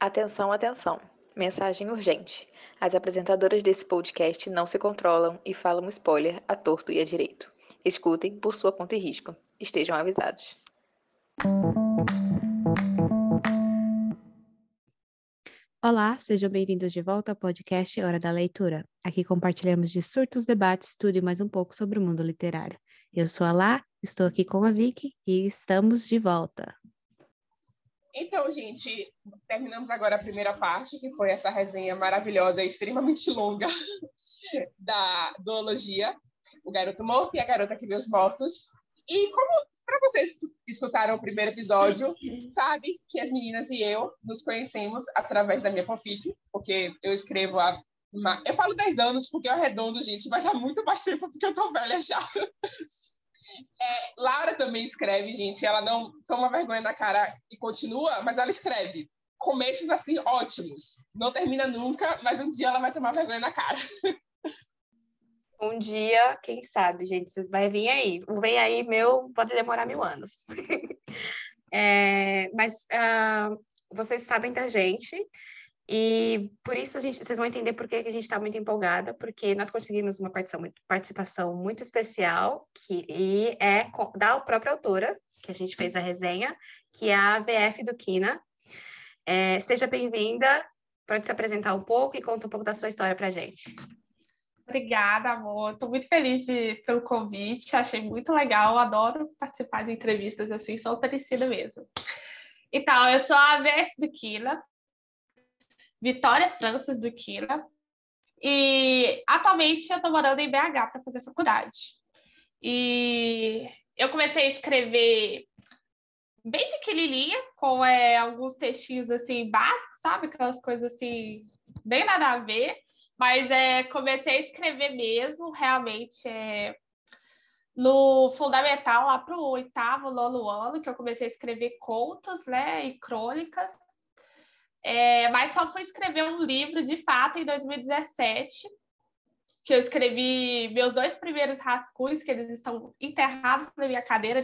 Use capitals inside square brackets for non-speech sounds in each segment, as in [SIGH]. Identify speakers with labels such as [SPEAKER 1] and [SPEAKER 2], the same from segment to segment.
[SPEAKER 1] Atenção, atenção. Mensagem urgente. As apresentadoras desse podcast não se controlam e falam spoiler a torto e a direito. Escutem por sua conta e risco. Estejam avisados.
[SPEAKER 2] Olá, sejam bem-vindos de volta ao podcast Hora da Leitura. Aqui compartilhamos de surtos, debates, tudo e mais um pouco sobre o mundo literário. Eu sou a Lá, estou aqui com a Vicky e estamos de volta.
[SPEAKER 3] Então, gente, terminamos agora a primeira parte, que foi essa resenha maravilhosa e extremamente [LAUGHS] longa da duologia, O Garoto Morto e a Garota que Vê os Mortos. E como para vocês escutaram o primeiro episódio, sabe que as meninas e eu nos conhecemos através da minha fanfic, porque eu escrevo há eu falo 10 anos porque eu arredondo, gente, mas há muito mais tempo porque eu tô velha já. É, Laura também escreve, gente. Ela não toma vergonha na cara e continua, mas ela escreve começos assim ótimos. Não termina nunca, mas um dia ela vai tomar vergonha na cara. [LAUGHS]
[SPEAKER 1] Um dia, quem sabe, gente, vai vir aí. O vem aí meu pode demorar mil anos. [LAUGHS] é, mas uh, vocês sabem da gente. E por isso a gente, vocês vão entender por que a gente está muito empolgada, porque nós conseguimos uma participação, muito especial, que e é da própria autora, que a gente fez a resenha, que é a VF do Kina. É, seja bem-vinda, pode se apresentar um pouco e conta um pouco da sua história para a gente.
[SPEAKER 4] Obrigada, amor. Estou muito feliz de, pelo convite, achei muito legal, adoro participar de entrevistas assim, sou parecida mesmo. Então, eu sou a VF do Kina, Vitória Francis do Quila. E atualmente eu estou morando em BH para fazer faculdade. E eu comecei a escrever bem pequenininha, com é, alguns textinhos assim básicos, sabe? Aquelas coisas assim, bem nada a ver. Mas é, comecei a escrever mesmo, realmente, é, no fundamental, lá para o oitavo, nono ano, que eu comecei a escrever contos né, e crônicas. É, mas só fui escrever um livro de fato em 2017, que eu escrevi meus dois primeiros rascunhos, que eles estão enterrados na minha cadeira,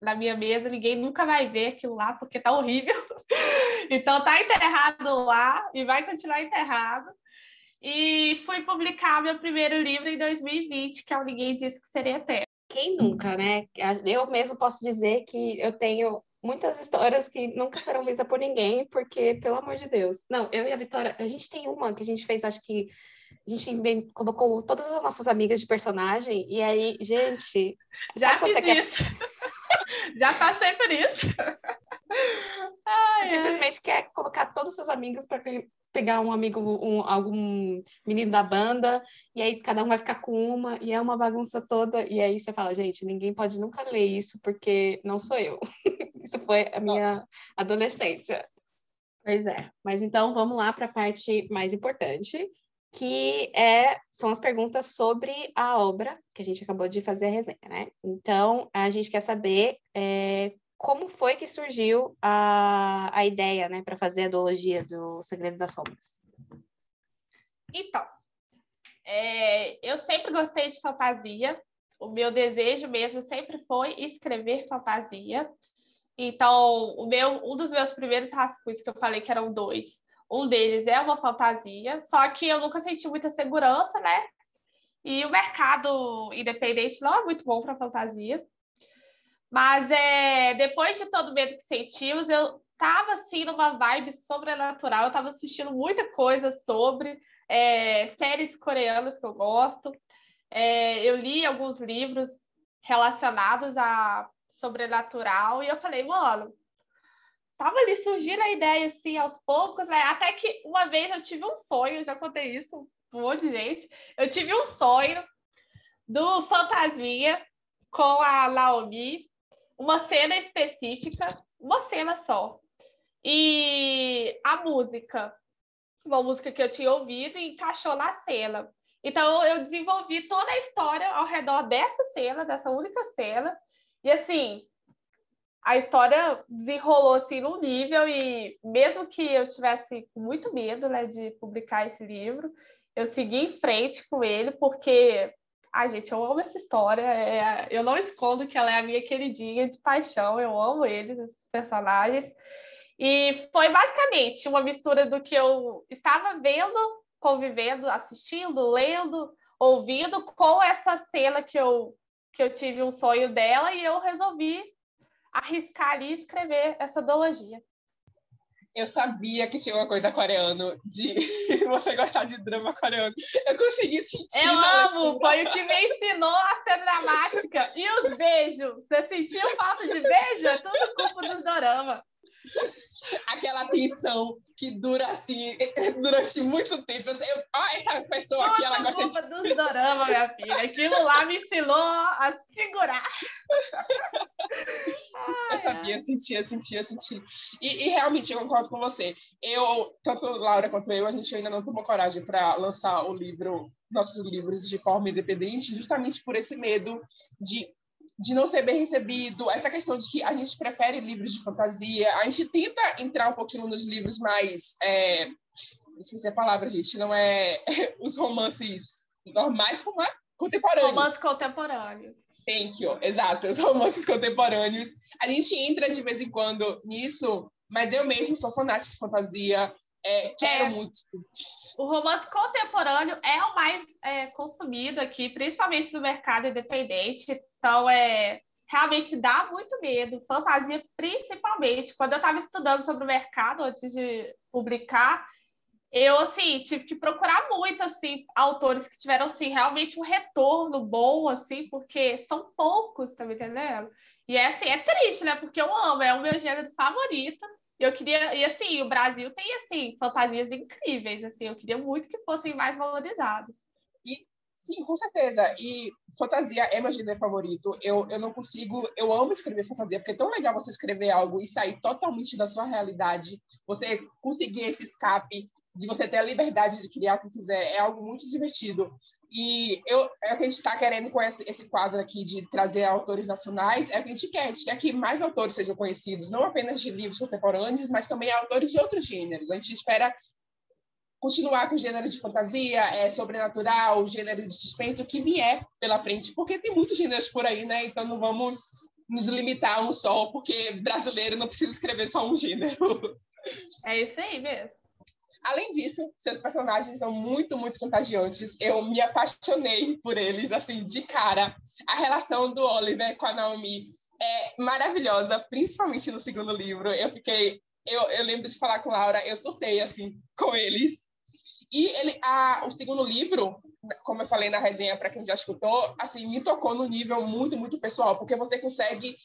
[SPEAKER 4] na minha mesa, ninguém nunca vai ver aquilo lá, porque tá horrível. [LAUGHS] então tá enterrado lá e vai continuar enterrado. E fui publicar meu primeiro livro em 2020, que é o Ninguém Disse Que Seria Eterno.
[SPEAKER 1] Quem nunca, né? Eu mesmo posso dizer que eu tenho muitas histórias que nunca serão vistas por ninguém, porque, pelo amor de Deus. Não, eu e a Vitória, a gente tem uma que a gente fez, acho que a gente colocou todas as nossas amigas de personagem, e aí, gente.
[SPEAKER 4] Já fiz isso. Quer... [LAUGHS] Já passei por isso.
[SPEAKER 1] Ai, simplesmente ai. quer colocar todos os seus amigos para pegar um amigo, um, algum menino da banda, e aí cada um vai ficar com uma, e é uma bagunça toda, e aí você fala, gente, ninguém pode nunca ler isso, porque não sou eu. [LAUGHS] isso foi a minha adolescência. Pois é, mas então vamos lá para a parte mais importante, que é, são as perguntas sobre a obra que a gente acabou de fazer a resenha, né? Então, a gente quer saber é, como foi que surgiu a, a ideia, né, para fazer a duologia do Segredo das Sombras?
[SPEAKER 4] Então, é, eu sempre gostei de fantasia. O meu desejo mesmo sempre foi escrever fantasia. Então, o meu, um dos meus primeiros rascunhos que eu falei que eram dois, um deles é uma fantasia, só que eu nunca senti muita segurança, né? E o mercado independente não é muito bom para fantasia. Mas é, depois de todo o medo que sentimos, eu tava assim numa vibe sobrenatural, eu tava assistindo muita coisa sobre é, séries coreanas que eu gosto. É, eu li alguns livros relacionados a sobrenatural e eu falei, mano, tava ali surgindo a ideia assim aos poucos, né? Até que uma vez eu tive um sonho, já contei isso um monte de gente. Eu tive um sonho do Fantasminha com a Naomi uma cena específica, uma cena só. E a música, uma música que eu tinha ouvido e encaixou na cena. Então eu desenvolvi toda a história ao redor dessa cena, dessa única cena. E assim, a história desenrolou assim num nível e mesmo que eu estivesse com muito medo, né, de publicar esse livro, eu segui em frente com ele porque Ai, gente, eu amo essa história. É, eu não escondo que ela é a minha queridinha de paixão. Eu amo eles, esses personagens. E foi basicamente uma mistura do que eu estava vendo, convivendo, assistindo, lendo, ouvindo, com essa cena que eu, que eu tive um sonho dela e eu resolvi arriscar e escrever essa duologia.
[SPEAKER 3] Eu sabia que tinha uma coisa coreana de [LAUGHS] você gostar de drama coreano. Eu consegui sentir.
[SPEAKER 4] Eu amo, foi o que me ensinou a ser dramática. E os beijos? Você sentiu falta de beijo? É tudo culpa dos dorama. [LAUGHS]
[SPEAKER 3] Aquela tensão que dura assim [LAUGHS] durante muito tempo. Eu sei, ah, essa pessoa aqui, ela gosta
[SPEAKER 4] de. dos dorama, minha filha. Aquilo lá me ensinou a segurar. [LAUGHS]
[SPEAKER 3] eu sabia, sentia, sentia, sentia. E, e, realmente eu concordo com você. Eu, tanto Laura quanto eu, a gente ainda não tomou coragem para lançar o livro, nossos livros de forma independente, justamente por esse medo de de não ser bem recebido, essa questão de que a gente prefere livros de fantasia, a gente tenta entrar um pouquinho nos livros mais. É, esqueci a palavra, gente, não é [LAUGHS] os romances normais, como é? Contemporâneos.
[SPEAKER 4] Romances contemporâneos.
[SPEAKER 3] Thank you, exato, os romances contemporâneos. A gente entra de vez em quando nisso, mas eu mesmo sou fanática de fantasia, é, quero é, muito.
[SPEAKER 4] O romance contemporâneo é o mais é, consumido aqui, principalmente no mercado independente. Então, é, realmente dá muito medo. Fantasia, principalmente. Quando eu estava estudando sobre o mercado antes de publicar, eu, assim, tive que procurar muito, assim, autores que tiveram, assim, realmente um retorno bom, assim, porque são poucos, tá me entendendo? E, é, assim, é triste, né? Porque eu amo, é o meu gênero favorito. Eu queria, e assim, o Brasil tem assim fantasias incríveis, assim, eu queria muito que fossem mais valorizados.
[SPEAKER 3] E sim, com certeza. E fantasia é meu gênero favorito. Eu, eu não consigo, eu amo escrever fantasia, porque é tão legal você escrever algo e sair totalmente da sua realidade, você conseguir esse escape de você ter a liberdade de criar o que quiser, é algo muito divertido. E eu, é o que a gente está querendo com esse, esse, quadro aqui de trazer autores nacionais, é o que a gente quer, a gente quer que mais autores sejam conhecidos, não apenas de livros contemporâneos, mas também autores de outros gêneros. A gente espera continuar com o gênero de fantasia, é, sobrenatural, gênero de suspense, o que vier pela frente, porque tem muitos gêneros por aí, né? Então não vamos nos limitar a um só, porque brasileiro não precisa escrever só um gênero.
[SPEAKER 4] É isso aí mesmo.
[SPEAKER 3] Além disso, seus personagens são muito, muito contagiantes. Eu me apaixonei por eles, assim, de cara. A relação do Oliver com a Naomi é maravilhosa, principalmente no segundo livro. Eu fiquei. Eu, eu lembro de falar com Laura, eu surtei, assim, com eles. E ele, a, o segundo livro, como eu falei na resenha para quem já escutou, assim, me tocou no nível muito, muito pessoal, porque você consegue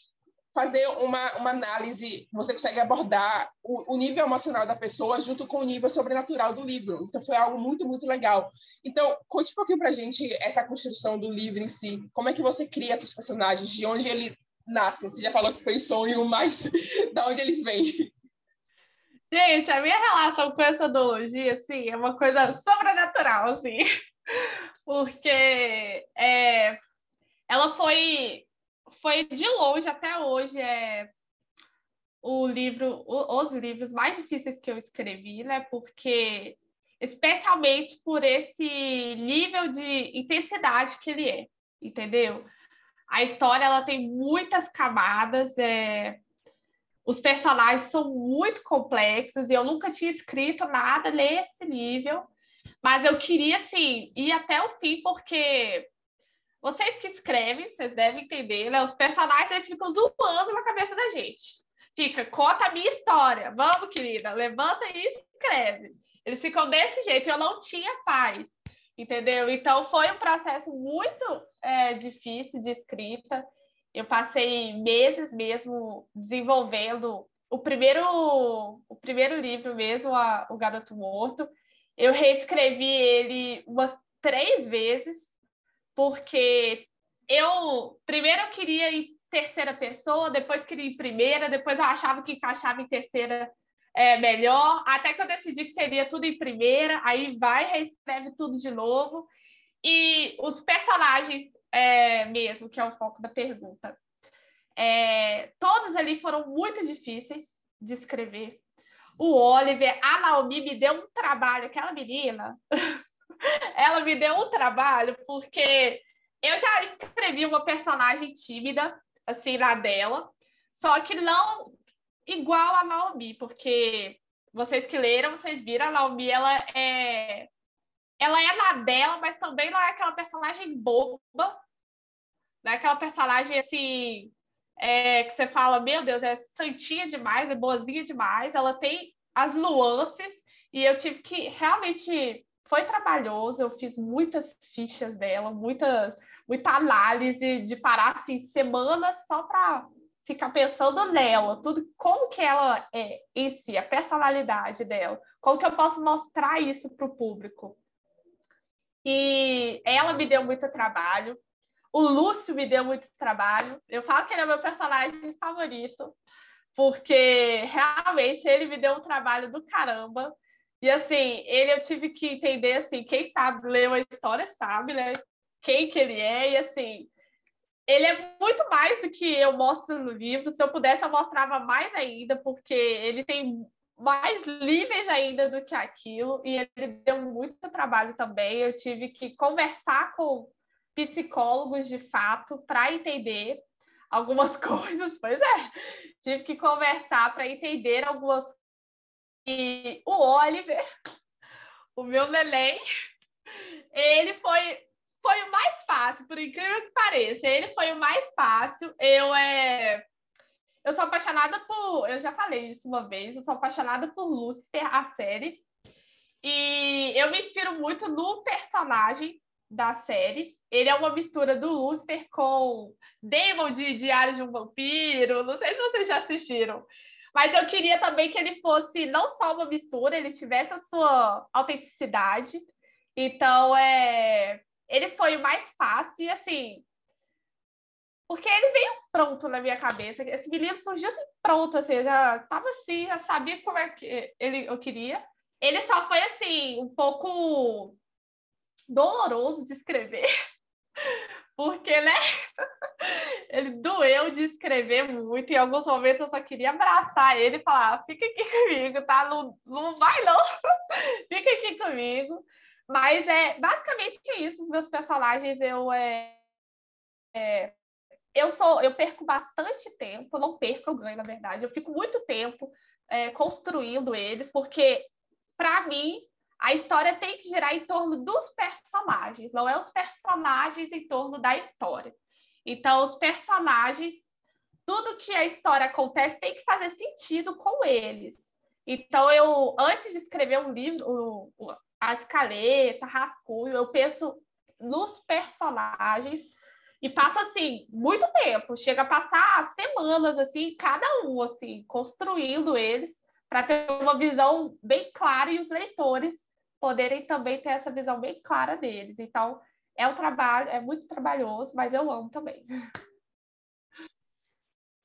[SPEAKER 3] fazer uma, uma análise, você consegue abordar o, o, nível emocional da pessoa junto com o nível sobrenatural do livro. Então, foi algo muito, muito legal. Então, conte um pouquinho para a gente essa construção do livro em si. Como é que você cria esses personagens? De onde ele nasce? Você já falou que foi sonho, mas [LAUGHS] de onde eles vêm?
[SPEAKER 4] Gente, a minha relação com essa duologia, assim, é uma coisa sobrenatural, assim. [LAUGHS] Porque é, ela foi foi de longe até hoje é o livro, o, os livros mais difíceis que eu escrevi, né? Porque especialmente por esse nível de intensidade que ele é, entendeu? A história ela tem muitas camadas, é... os personagens são muito complexos e eu nunca tinha escrito nada nesse nível, mas eu queria assim ir até o fim porque vocês que escrevem, vocês devem entender, né? Os personagens eles ficam zoando na cabeça da gente. Fica, conta a minha história. Vamos, querida, levanta e escreve. Eles ficam desse jeito. Eu não tinha paz, entendeu? Então foi um processo muito é, difícil de escrita. Eu passei meses mesmo desenvolvendo o primeiro, o primeiro livro mesmo, a, O Garoto Morto. Eu reescrevi ele umas três vezes porque eu primeiro eu queria em terceira pessoa, depois queria em primeira, depois eu achava que encaixava em terceira é, melhor, até que eu decidi que seria tudo em primeira, aí vai, reescreve tudo de novo. E os personagens é, mesmo, que é o foco da pergunta, é, todos ali foram muito difíceis de escrever. O Oliver, a Naomi me deu um trabalho, aquela menina. [LAUGHS] ela me deu um trabalho, porque eu já escrevi uma personagem tímida, assim, na dela, só que não igual a Naomi, porque vocês que leram, vocês viram, a Naomi, ela é ela é na dela, mas também não é aquela personagem boba, não é aquela personagem assim é, que você fala, meu Deus, é santinha demais, é boazinha demais. Ela tem as nuances e eu tive que realmente foi trabalhoso. Eu fiz muitas fichas dela, muitas muita análise de parar assim semanas só para ficar pensando nela, tudo como que ela é em si, a personalidade dela, como que eu posso mostrar isso para o público. E ela me deu muito trabalho. O Lúcio me deu muito trabalho. Eu falo que ele é meu personagem favorito, porque realmente ele me deu um trabalho do caramba. E assim, ele eu tive que entender assim, quem sabe ler uma história sabe, né? Quem que ele é e assim, ele é muito mais do que eu mostro no livro. Se eu pudesse, eu mostrava mais ainda, porque ele tem mais níveis ainda do que aquilo, e ele deu muito trabalho também. Eu tive que conversar com psicólogos de fato para entender algumas [LAUGHS] coisas. Pois é, tive que conversar para entender algumas e o Oliver, [LAUGHS] o meu neném, ele foi foi o mais fácil, por incrível que pareça. Ele foi o mais fácil. Eu é eu sou apaixonada por, eu já falei isso uma vez, eu sou apaixonada por Lucifer, a série. E eu me inspiro muito no personagem da série. Ele é uma mistura do Lucifer com Demon de Diário de um Vampiro. Não sei se vocês já assistiram. Mas eu queria também que ele fosse não só uma mistura, ele tivesse a sua autenticidade. Então, é... ele foi o mais fácil. E assim, porque ele veio pronto na minha cabeça. Esse menino surgiu assim, pronto, assim, já tava assim, já sabia como é que ele, eu queria. Ele só foi, assim, um pouco doloroso de escrever. [LAUGHS] Porque, né? [LAUGHS] ele doeu de escrever muito. Em alguns momentos eu só queria abraçar ele e falar: ah, fica aqui comigo, tá? Não, não vai, não. [LAUGHS] fica aqui comigo. Mas é basicamente isso. Os meus personagens eu é, é eu sou, eu perco bastante tempo, não perco, eu ganho, na verdade. Eu fico muito tempo é, construindo eles, porque, para mim, a história tem que girar em torno dos personagens, não é os personagens em torno da história. Então, os personagens, tudo que a história acontece tem que fazer sentido com eles. Então, eu, antes de escrever um livro, o, a escaleta, rascunho, eu penso nos personagens e passa assim muito tempo, chega a passar semanas assim, cada um assim, construindo eles para ter uma visão bem clara e os leitores poderem também ter essa visão bem clara deles. Então, é um trabalho, é muito trabalhoso, mas eu amo também.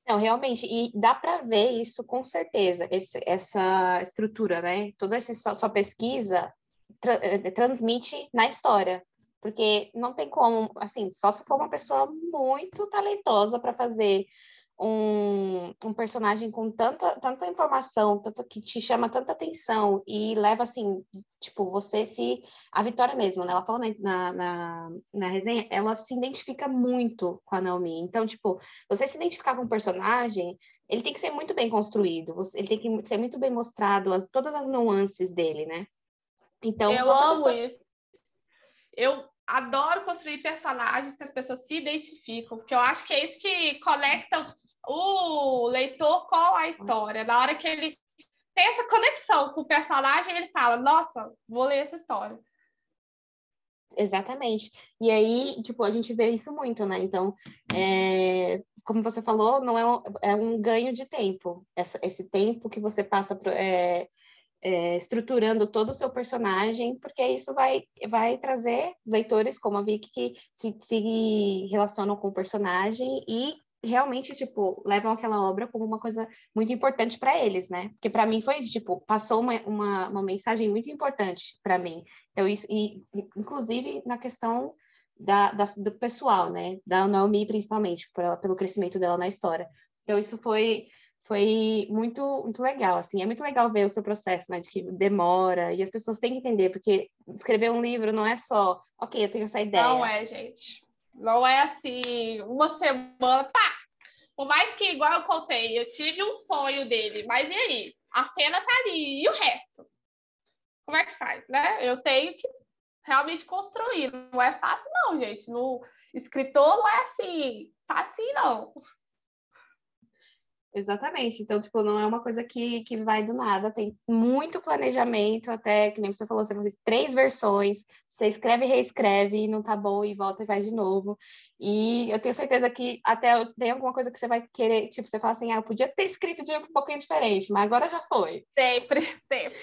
[SPEAKER 1] Não, realmente, e dá para ver isso com certeza, esse, essa estrutura, né? Toda essa sua pesquisa tra eh, transmite na história porque não tem como, assim, só se for uma pessoa muito talentosa para fazer um, um, personagem com tanta, tanta informação, tanta, que te chama tanta atenção e leva, assim, tipo, você se... A Vitória mesmo, né? Ela falou na, na, na resenha, ela se identifica muito com a Naomi. Então, tipo, você se identificar com um personagem, ele tem que ser muito bem construído, ele tem que ser muito bem mostrado, as, todas as nuances dele, né?
[SPEAKER 4] Então, eu amo isso. Eu adoro construir personagens que as pessoas se identificam, porque eu acho que é isso que conecta o leitor com a história. Na hora que ele tem essa conexão com o personagem, ele fala: Nossa, vou ler essa história.
[SPEAKER 1] Exatamente. E aí, tipo, a gente vê isso muito, né? Então, é, como você falou, não é um, é um ganho de tempo. Essa, esse tempo que você passa é, é, estruturando todo o seu personagem, porque isso vai, vai trazer leitores como a Vicky que se, se relacionam com o personagem e realmente, tipo, levam aquela obra como uma coisa muito importante para eles, né? Porque para mim foi isso, tipo, passou uma, uma, uma mensagem muito importante para mim. Então, isso, e inclusive na questão da, da, do pessoal, né? Da Naomi, principalmente, por ela, pelo crescimento dela na história. Então, isso foi foi muito, muito legal, assim, é muito legal ver o seu processo, né, de que demora, e as pessoas têm que entender, porque escrever um livro não é só, ok, eu tenho essa ideia.
[SPEAKER 4] Não é, gente, não é assim, uma semana, pá, Por mais que, igual eu contei, eu tive um sonho dele, mas e aí? A cena tá ali, e o resto? Como é que faz, né? Eu tenho que realmente construir. Não é fácil, não, gente. No escritor não é assim, fácil, não.
[SPEAKER 1] Exatamente. Então, tipo, não é uma coisa que, que vai do nada, tem muito planejamento, até que nem você falou, você faz três versões, você escreve e reescreve, não tá bom, e volta e faz de novo. E eu tenho certeza que até tem alguma coisa que você vai querer, tipo, você fala assim, ah, eu podia ter escrito de um pouquinho diferente, mas agora já foi.
[SPEAKER 4] Sempre, [LAUGHS] sempre.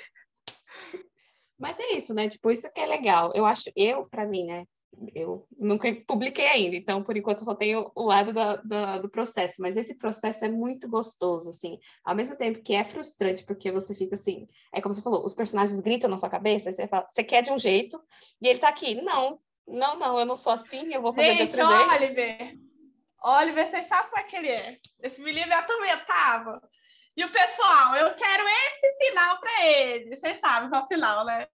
[SPEAKER 1] Mas é isso, né? Tipo, isso que é legal. Eu acho, eu, para mim, né? Eu nunca publiquei ainda, então por enquanto só tenho o lado da, da, do processo, mas esse processo é muito gostoso, assim, ao mesmo tempo que é frustrante, porque você fica assim, é como você falou, os personagens gritam na sua cabeça, você fala, você quer de um jeito, e ele tá aqui, não, não, não, eu não sou assim, eu vou fazer Gente, de outro jeito.
[SPEAKER 4] Oliver, Oliver, vocês sabem como é que ele é, esse menino me atormentava, e o pessoal, eu quero esse final para ele, vocês sabem qual é o final, né?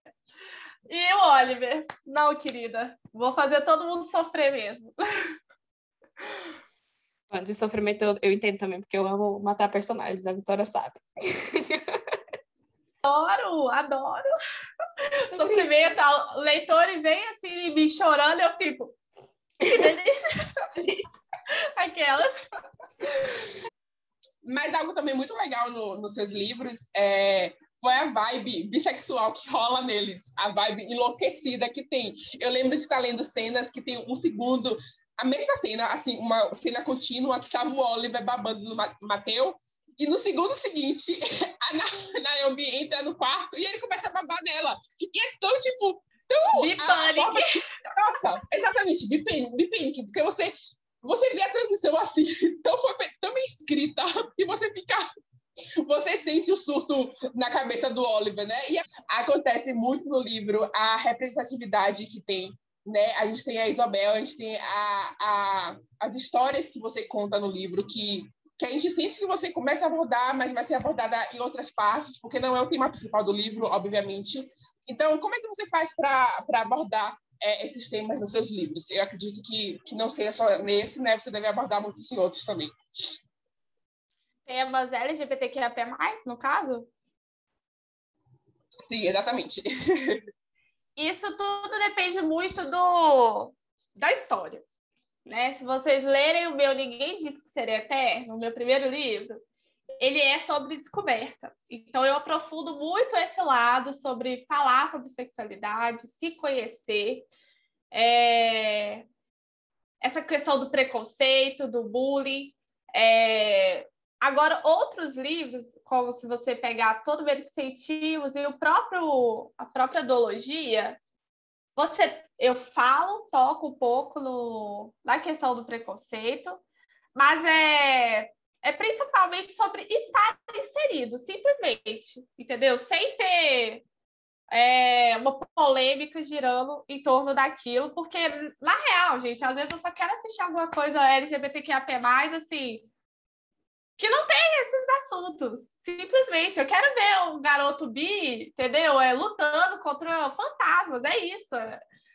[SPEAKER 4] E o Oliver, não, querida, vou fazer todo mundo sofrer mesmo.
[SPEAKER 1] De sofrimento eu, eu entendo também, porque eu amo matar personagens, a Vitória sabe. [LAUGHS]
[SPEAKER 4] Adoro, adoro. Sofrimento, o leitor vem assim, me chorando, eu fico. Que delícia. [LAUGHS] Aquelas.
[SPEAKER 3] Mas algo também muito legal no, nos seus livros é foi a vibe bissexual que rola neles, a vibe enlouquecida que tem. Eu lembro de estar lendo cenas que tem um segundo, a mesma cena, assim, uma cena contínua que estava o Oliver babando no Mateu, e no segundo seguinte, [LAUGHS] a Naomi entra no quarto e ele começa a babar nela. E é tão, tipo, tão...
[SPEAKER 4] Bipanic.
[SPEAKER 3] Nossa, exatamente, bipanic, porque você, você vê a transição assim, [LAUGHS] tão, tão bem escrita, que você fica você sente o surto na cabeça do Oliver, né? E acontece muito no livro a representatividade que tem, né? A gente tem a Isabel, a gente tem a, a, as histórias que você conta no livro que que a gente sente que você começa a abordar, mas vai ser abordada em outras partes, porque não é o tema principal do livro, obviamente. Então, como é que você faz para abordar é, esses temas nos seus livros? Eu acredito que, que não seja só nesse, né? Você deve abordar muitos em outros também
[SPEAKER 4] temas LGBTQIA+, no caso?
[SPEAKER 3] Sim, exatamente. [LAUGHS]
[SPEAKER 4] Isso tudo depende muito do da história. Né? Se vocês lerem o meu Ninguém Disse Que Seria Eterno, o meu primeiro livro, ele é sobre descoberta. Então, eu aprofundo muito esse lado sobre falar sobre sexualidade, se conhecer, é... essa questão do preconceito, do bullying, é... Agora, outros livros, como se você pegar todo que sentimos e o próprio, a própria dologia, você, eu falo, toco um pouco no, na questão do preconceito, mas é, é principalmente sobre estar inserido, simplesmente, entendeu? Sem ter é, uma polêmica girando em torno daquilo, porque, na real, gente, às vezes eu só quero assistir alguma coisa LGBTQIA+, assim, que não tem esses assuntos. Simplesmente, eu quero ver um garoto bi, entendeu? É lutando contra fantasmas, é isso.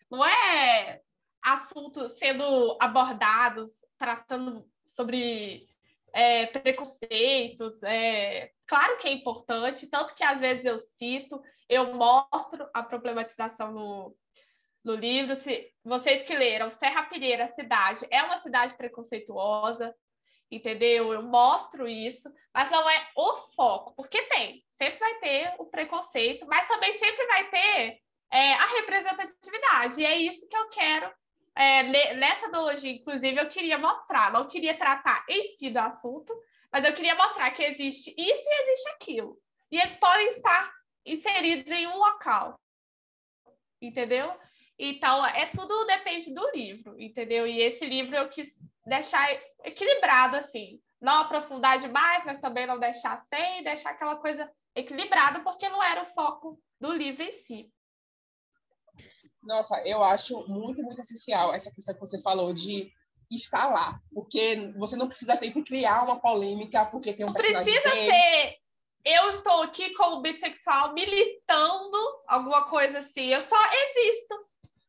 [SPEAKER 4] Não é assuntos sendo abordados, tratando sobre é, preconceitos. É... Claro que é importante, tanto que às vezes eu cito, eu mostro a problematização no, no livro. Se vocês que leram, Serra Pilheira, cidade, é uma cidade preconceituosa, entendeu? Eu mostro isso, mas não é o foco, porque tem, sempre vai ter o preconceito, mas também sempre vai ter é, a representatividade, e é isso que eu quero. É, nessa ideologia, inclusive, eu queria mostrar, não queria tratar em si do assunto, mas eu queria mostrar que existe isso e existe aquilo. E eles podem estar inseridos em um local. Entendeu? Então, é tudo depende do livro, entendeu? E esse livro eu quis deixar equilibrado, assim. Não aprofundar demais, mas também não deixar sem, deixar aquela coisa equilibrada, porque não era o foco do livro em si.
[SPEAKER 3] Nossa, eu acho muito, muito essencial essa questão que você falou de estar lá, porque você não precisa sempre criar uma polêmica porque tem um não personagem
[SPEAKER 4] precisa
[SPEAKER 3] gay.
[SPEAKER 4] ser eu estou aqui como bissexual militando alguma coisa assim, eu só existo.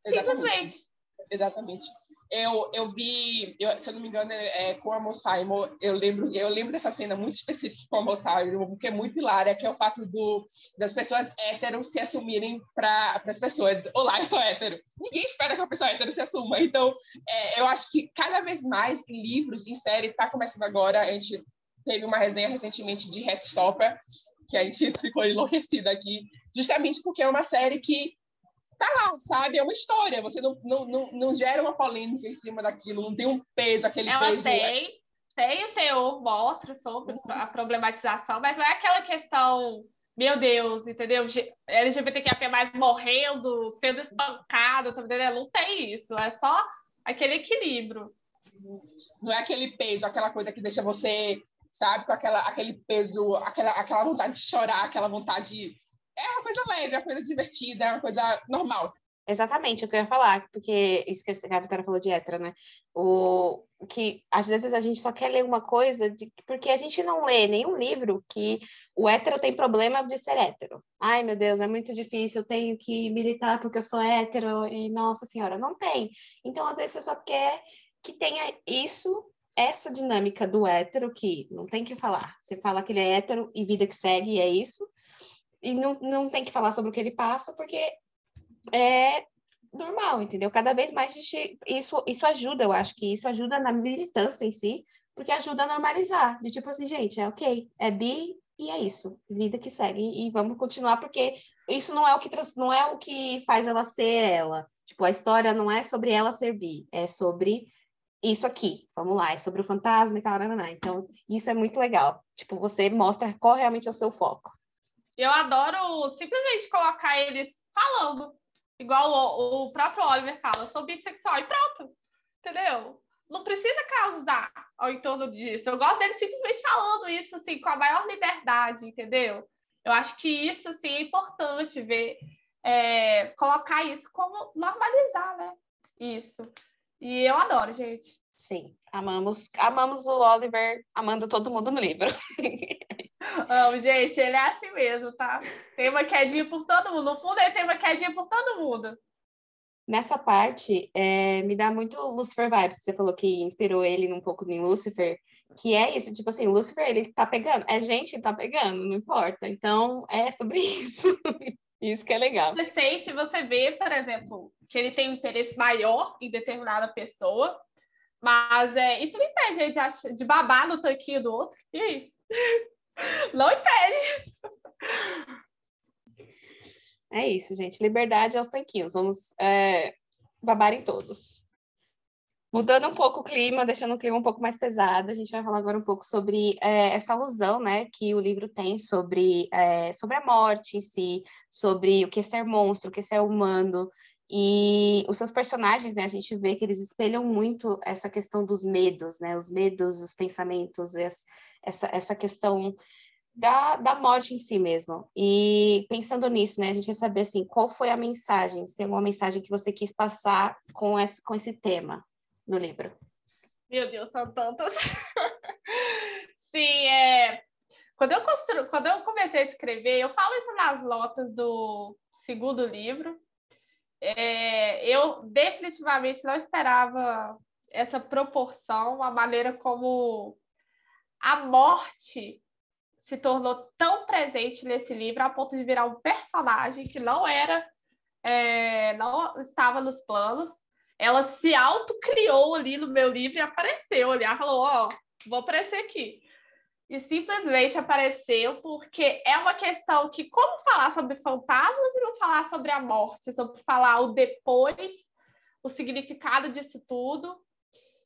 [SPEAKER 3] Exatamente. Simplesmente. Exatamente. Eu, eu vi, eu, se eu não me engano, é, é com a Simon, eu lembro, eu lembro dessa cena muito específica com a Simon, porque é muito hilária, que é o fato do, das pessoas héteros se assumirem para as pessoas. Olá, eu sou hétero. Ninguém espera que a pessoa hétero se assuma. Então, é, eu acho que cada vez mais em livros, em série, está começando agora. A gente teve uma resenha recentemente de Headstopper, que a gente [LAUGHS] ficou enlouquecida aqui, justamente porque é uma série que tá lá, sabe? É uma história. Você não, não, não, não gera uma polêmica em cima daquilo, não tem um peso, aquele
[SPEAKER 4] Ela
[SPEAKER 3] peso.
[SPEAKER 4] Tem, tem o teor, mostra sobre uhum. a problematização, mas não é aquela questão, meu Deus, entendeu? LGBTQIA mais morrendo, sendo espancado, tá entendendo? Não tem isso, é só aquele equilíbrio.
[SPEAKER 3] Não é aquele peso, aquela coisa que deixa você, sabe, com aquela, aquele peso, aquela, aquela vontade de chorar, aquela vontade é uma coisa leve, é uma coisa divertida, é uma coisa normal.
[SPEAKER 1] Exatamente, o que eu ia falar, porque isso que a Vitória falou de hétero, né? O que às vezes a gente só quer ler uma coisa de, porque a gente não lê nenhum livro que o hétero tem problema de ser hétero. Ai, meu Deus, é muito difícil, eu tenho que militar porque eu sou hétero e nossa senhora, não tem. Então, às vezes você só quer que tenha isso, essa dinâmica do hétero que não tem que falar. Você fala que ele é hétero e vida que segue, é isso e não, não tem que falar sobre o que ele passa, porque é normal, entendeu? Cada vez mais gente, isso, isso ajuda, eu acho que isso ajuda na militância em si, porque ajuda a normalizar, de tipo assim, gente, é ok, é bi e é isso, vida que segue, e vamos continuar, porque isso não é o que, não é o que faz ela ser ela. Tipo, a história não é sobre ela ser bi, é sobre isso aqui, vamos lá, é sobre o fantasma e tal, então isso é muito legal. Tipo, você mostra qual realmente é o seu foco.
[SPEAKER 4] Eu adoro simplesmente colocar eles falando, igual o, o próprio Oliver fala, sou bissexual e pronto, entendeu? Não precisa causar ao entorno disso. Eu gosto dele simplesmente falando isso assim com a maior liberdade, entendeu? Eu acho que isso assim é importante ver, é, colocar isso como normalizar, né? Isso. E eu adoro, gente.
[SPEAKER 1] Sim, amamos, amamos o Oliver, amando todo mundo no livro. [LAUGHS]
[SPEAKER 4] Amo, gente, ele é assim mesmo, tá? Tem uma quedinha por todo mundo. No fundo, ele tem uma quedinha por todo mundo.
[SPEAKER 1] Nessa parte, é, me dá muito Lucifer vibes, que você falou que inspirou ele um pouco em Lucifer, que é isso, tipo assim, Lucifer, ele tá pegando, é gente, tá pegando, não importa. Então, é sobre [LAUGHS] isso. isso que é legal.
[SPEAKER 4] Você sente, você vê, por exemplo, que ele tem um interesse maior em determinada pessoa, mas é, isso me impede de, de babar no tanquinho do outro. E aí? Não impede.
[SPEAKER 1] É isso, gente. Liberdade aos tanquinhos. Vamos é, babar em todos. Mudando um pouco o clima, deixando o clima um pouco mais pesado, a gente vai falar agora um pouco sobre é, essa alusão né, que o livro tem sobre, é, sobre a morte em si, sobre o que é ser monstro, o que é ser humano, e os seus personagens, né, a gente vê que eles espelham muito essa questão dos medos, né, os medos, os pensamentos, essa, essa questão da, da morte em si mesmo. E pensando nisso, né, a gente quer saber, assim, qual foi a mensagem, se tem alguma mensagem que você quis passar com esse, com esse tema no livro?
[SPEAKER 4] Meu Deus, são tantas. [LAUGHS] Sim, é... Quando eu, constru... Quando eu comecei a escrever, eu falo isso nas notas do segundo livro, é, eu definitivamente não esperava essa proporção, a maneira como a morte se tornou tão presente nesse livro a ponto de virar um personagem que não era, é, não estava nos planos. Ela se autocriou ali no meu livro e apareceu ali. Ela falou: Ó, oh, vou aparecer aqui e simplesmente apareceu porque é uma questão que como falar sobre fantasmas e não falar sobre a morte, sobre falar o depois, o significado disso tudo.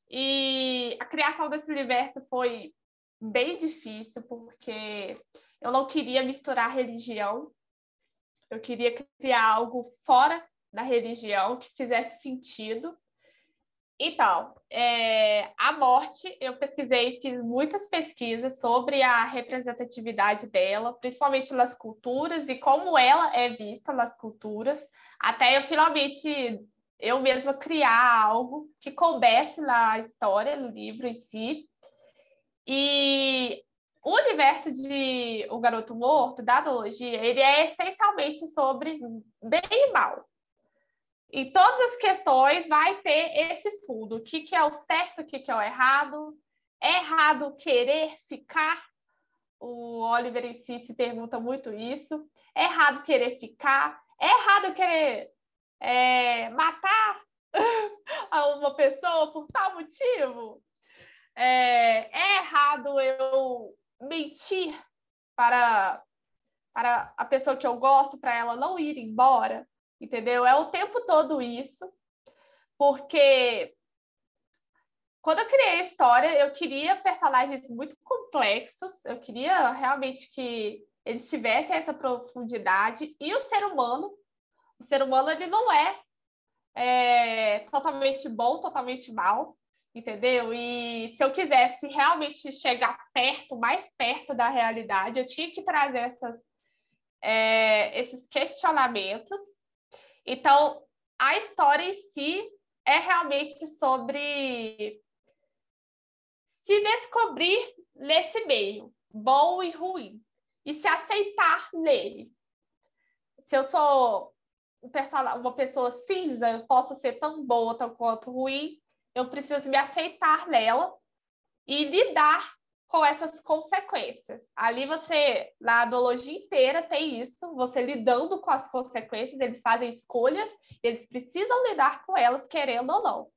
[SPEAKER 4] E a criação desse universo foi bem difícil porque eu não queria misturar religião. Eu queria criar algo fora da religião que fizesse sentido então, é, a morte, eu pesquisei, fiz muitas pesquisas sobre a representatividade dela, principalmente nas culturas e como ela é vista nas culturas, até eu finalmente eu mesma criar algo que coubesse na história, no livro em si. E o universo de O Garoto Morto, da analogia, ele é essencialmente sobre bem e mal. Em todas as questões vai ter esse fundo. O que, que é o certo, o que, que é o errado. É errado querer ficar? O Oliver em si se pergunta muito isso. É errado querer ficar? É errado querer é, matar [LAUGHS] uma pessoa por tal motivo? É, é errado eu mentir para, para a pessoa que eu gosto, para ela não ir embora? Entendeu? É o tempo todo isso, porque quando eu criei a história, eu queria personagens muito complexos, eu queria realmente que eles tivessem essa profundidade, e o ser humano, o ser humano, ele não é, é totalmente bom, totalmente mal, entendeu? E se eu quisesse realmente chegar perto, mais perto da realidade, eu tinha que trazer essas, é, esses questionamentos então, a história em si é realmente sobre se descobrir nesse meio, bom e ruim, e se aceitar nele. Se eu sou uma pessoa cinza, eu posso ser tão boa tão quanto ruim, eu preciso me aceitar nela e lidar com essas consequências. Ali você, na adologia inteira, tem isso, você lidando com as consequências, eles fazem escolhas, eles precisam lidar com elas, querendo ou não.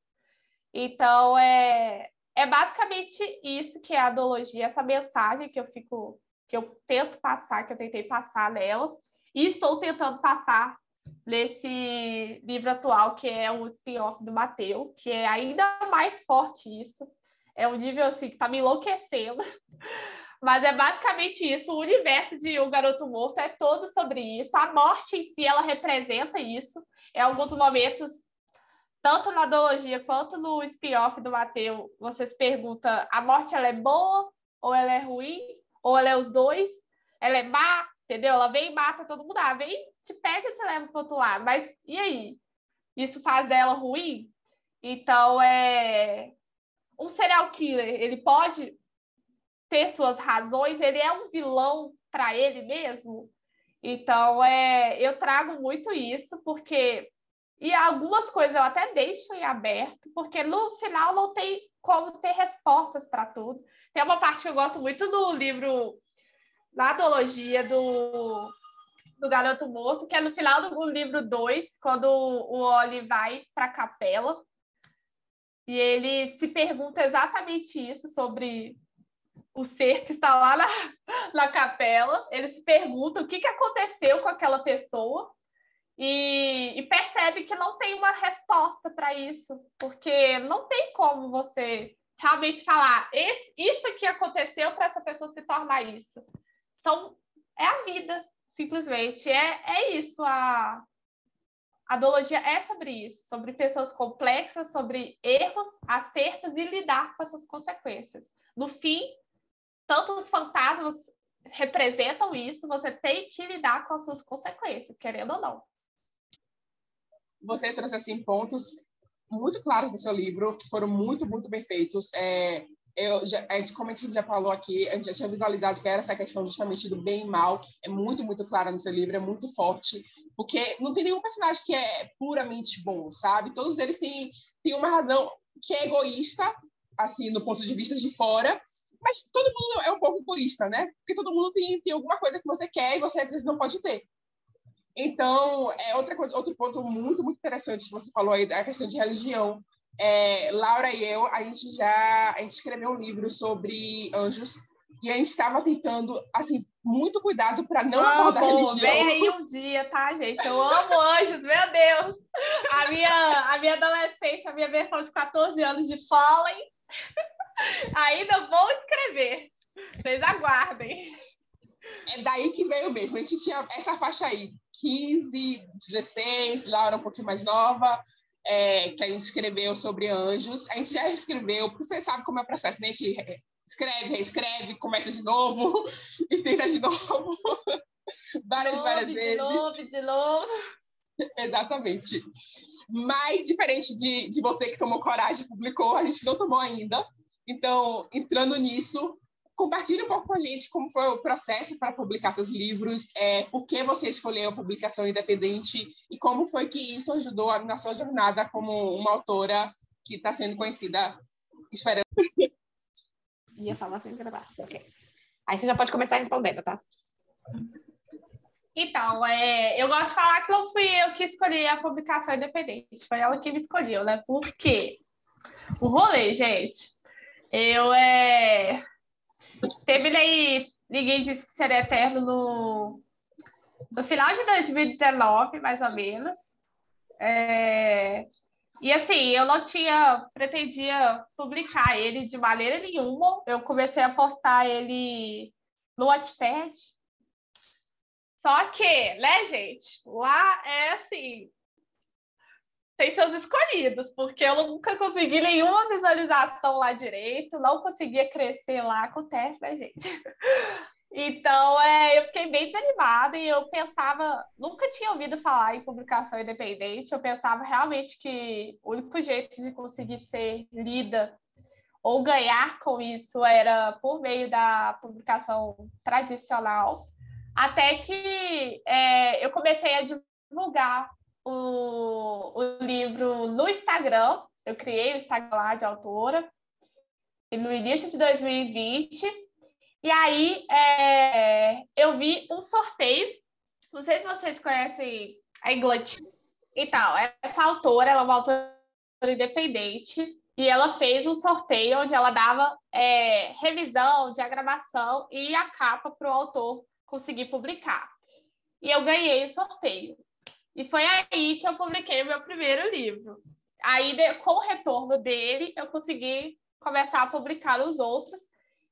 [SPEAKER 4] Então, é, é basicamente isso que é a adologia, essa mensagem que eu fico, que eu tento passar, que eu tentei passar nela, e estou tentando passar nesse livro atual, que é o spin-off do Mateu, que é ainda mais forte isso, é um nível assim que tá me enlouquecendo. [LAUGHS] Mas é basicamente isso. O universo de O Garoto Morto é todo sobre isso. A morte em si, ela representa isso. Em alguns momentos, tanto na duologia quanto no spin-off do Mateu, você se pergunta: a morte ela é boa ou ela é ruim? Ou ela é os dois? Ela é má? Entendeu? Ela vem e mata todo mundo. Ah, vem, te pega e te leva para outro lado. Mas e aí? Isso faz dela ruim? Então, é um serial killer, ele pode ter suas razões, ele é um vilão para ele mesmo. Então, é, eu trago muito isso, porque. E algumas coisas eu até deixo em aberto, porque no final não tem como ter respostas para tudo. Tem uma parte que eu gosto muito do livro, na antologia do, do Garoto Morto, que é no final do livro 2, quando o Oli vai para a capela e ele se pergunta exatamente isso sobre o ser que está lá na, [LAUGHS] na capela. Ele se pergunta o que, que aconteceu com aquela pessoa e, e percebe que não tem uma resposta para isso, porque não tem como você realmente falar esse, isso que aconteceu para essa pessoa se tornar isso. São, é a vida, simplesmente. É, é isso a, a biologia é sobre isso, sobre pessoas complexas, sobre erros, acertos e lidar com essas consequências. No fim, tanto os fantasmas representam isso, você tem que lidar com as suas consequências, querendo ou não.
[SPEAKER 3] Você trouxe assim pontos muito claros no seu livro, foram muito, muito bem feitos. É, eu já, a gente, como a gente já falou aqui, a gente já tinha visualizado que era essa questão justamente do bem e mal, é muito, muito clara no seu livro, é muito forte. Porque não tem nenhum personagem que é puramente bom, sabe? Todos eles têm, têm uma razão que é egoísta, assim, no ponto de vista de fora, mas todo mundo é um pouco egoísta, né? Porque todo mundo tem, tem alguma coisa que você quer e você às vezes não pode ter. Então, é outra outro ponto muito, muito interessante que você falou aí, a questão de religião. É, Laura e eu, a gente já a gente escreveu um livro sobre anjos e a gente estava tentando, assim, muito cuidado para não
[SPEAKER 4] Amo,
[SPEAKER 3] abordar religião.
[SPEAKER 4] Vem aí um dia, tá, gente? Eu amo anjos, meu Deus! A minha, a minha adolescência, a minha versão de 14 anos de Fallen. Ainda vou escrever. Vocês aguardem.
[SPEAKER 3] É daí que veio mesmo. A gente tinha essa faixa aí, 15, 16, Laura um pouquinho mais nova, é, que a gente escreveu sobre anjos. A gente já escreveu, porque você sabe como é o processo, né? A gente escreve, reescreve, começa de novo [LAUGHS] e tenta de novo. [LAUGHS] várias,
[SPEAKER 4] novo,
[SPEAKER 3] várias
[SPEAKER 4] de
[SPEAKER 3] vezes.
[SPEAKER 4] De novo, de novo.
[SPEAKER 3] Exatamente. Mas, diferente de, de você que tomou coragem e publicou, a gente não tomou ainda. Então, entrando nisso, compartilhe um pouco com a gente como foi o processo para publicar seus livros, é, por que você escolheu a publicação independente e como foi que isso ajudou na sua jornada como uma autora que está sendo conhecida esperando. [LAUGHS]
[SPEAKER 1] Ia falar sem gravar. Ok. Aí você já pode começar respondendo, tá?
[SPEAKER 4] Então, é, eu gosto de falar que não fui eu que escolhi a publicação independente, foi ela que me escolheu, né? Por quê? O rolê, gente. Eu é. Terminei. Ninguém disse que seria eterno no, no final de 2019, mais ou menos. É... E assim, eu não tinha, pretendia publicar ele de maneira nenhuma. Eu comecei a postar ele no Wattpad. Só que, né, gente, lá é assim, tem seus escolhidos, porque eu nunca consegui nenhuma visualização lá direito, não conseguia crescer lá, acontece, né, gente? Então, é, eu fiquei bem desanimada e eu pensava, nunca tinha ouvido falar em publicação independente, eu pensava realmente que o único jeito de conseguir ser lida ou ganhar com isso era por meio da publicação tradicional, até que é, eu comecei a divulgar o, o livro no Instagram, eu criei o Instagram lá de autora, no início de 2020, e aí é, eu vi um sorteio. Não sei se vocês conhecem a Iglot. Então, essa autora, ela é uma autora independente e ela fez um sorteio onde ela dava é, revisão, diagramação e a capa para o autor conseguir publicar. E eu ganhei o sorteio. E foi aí que eu publiquei o meu primeiro livro. Aí, com o retorno dele, eu consegui começar a publicar os outros.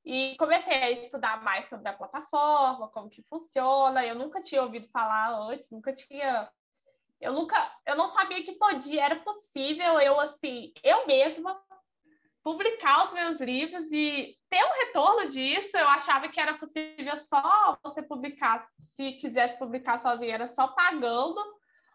[SPEAKER 4] E comecei a estudar mais sobre a plataforma, como que funciona. Eu nunca tinha ouvido falar antes, nunca tinha. Eu nunca, eu não sabia que podia, era possível eu assim, eu mesma publicar os meus livros e ter um retorno disso. Eu achava que era possível só você publicar, se quisesse publicar sozinha, era só pagando.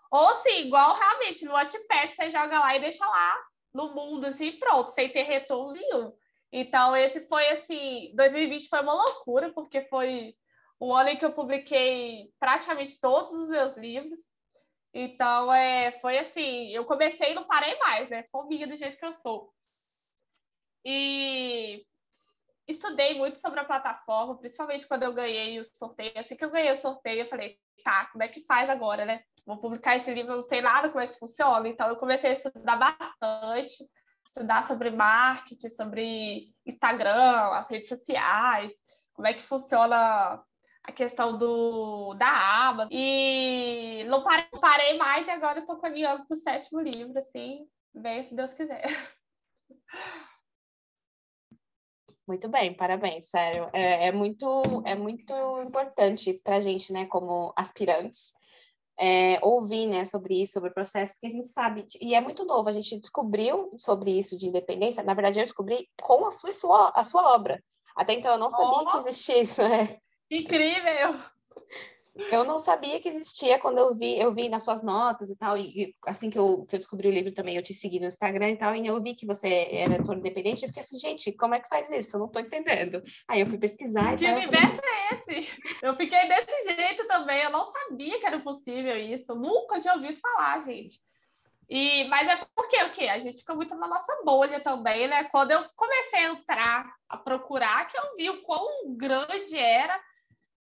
[SPEAKER 4] Ou assim, igual realmente no Wattpad, você joga lá e deixa lá no mundo, assim, pronto, sem ter retorno nenhum. Então, esse foi assim, 2020 foi uma loucura, porque foi o ano em que eu publiquei praticamente todos os meus livros. Então, é, foi assim, eu comecei e não parei mais, né? Fominha do jeito que eu sou. E estudei muito sobre a plataforma, principalmente quando eu ganhei o sorteio. Assim que eu ganhei o sorteio, eu falei, tá, como é que faz agora, né? Vou publicar esse livro, eu não sei nada como é que funciona. Então, eu comecei a estudar bastante estudar sobre marketing, sobre Instagram, as redes sociais, como é que funciona a questão do, da aba. E não parei, parei mais e agora estou caminhando para o sétimo livro, assim, bem se Deus quiser.
[SPEAKER 1] Muito bem, parabéns, sério. É, é muito, é muito importante para a gente, né, como aspirantes, é, ouvir né, sobre isso, sobre o processo, porque a gente sabe, e é muito novo, a gente descobriu sobre isso de independência, na verdade eu descobri com a sua, a sua obra. Até então eu não sabia oh, que existia isso. Né?
[SPEAKER 4] Incrível!
[SPEAKER 1] Eu não sabia que existia quando eu vi, eu vi nas suas notas e tal, e assim que eu, que eu descobri o livro também, eu te segui no Instagram e tal, e eu vi que você era por independente, eu fiquei assim, gente, como é que faz isso? Eu não tô entendendo. Aí eu fui pesquisar.
[SPEAKER 4] Que
[SPEAKER 1] tal,
[SPEAKER 4] universo falei... é esse? Eu fiquei desse jeito também, eu não sabia que era possível isso, nunca tinha ouvido falar, gente. E, mas é porque o quê? A gente fica muito na nossa bolha também, né? Quando eu comecei a entrar, a procurar, que eu vi o quão grande era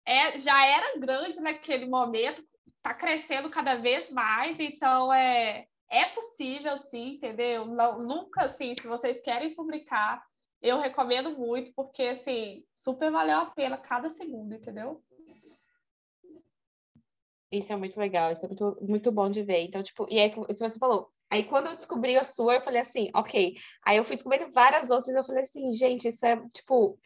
[SPEAKER 4] é, já era grande naquele momento, está crescendo cada vez mais, então é, é possível sim, entendeu? Nunca assim, se vocês querem publicar, eu recomendo muito, porque assim, super valeu a pena cada segundo, entendeu?
[SPEAKER 1] Isso é muito legal, isso é muito, muito bom de ver. Então, tipo, e é o que você falou. Aí, quando eu descobri a sua, eu falei assim, ok. Aí, eu fui descobrindo várias outras, eu falei assim, gente, isso é, tipo,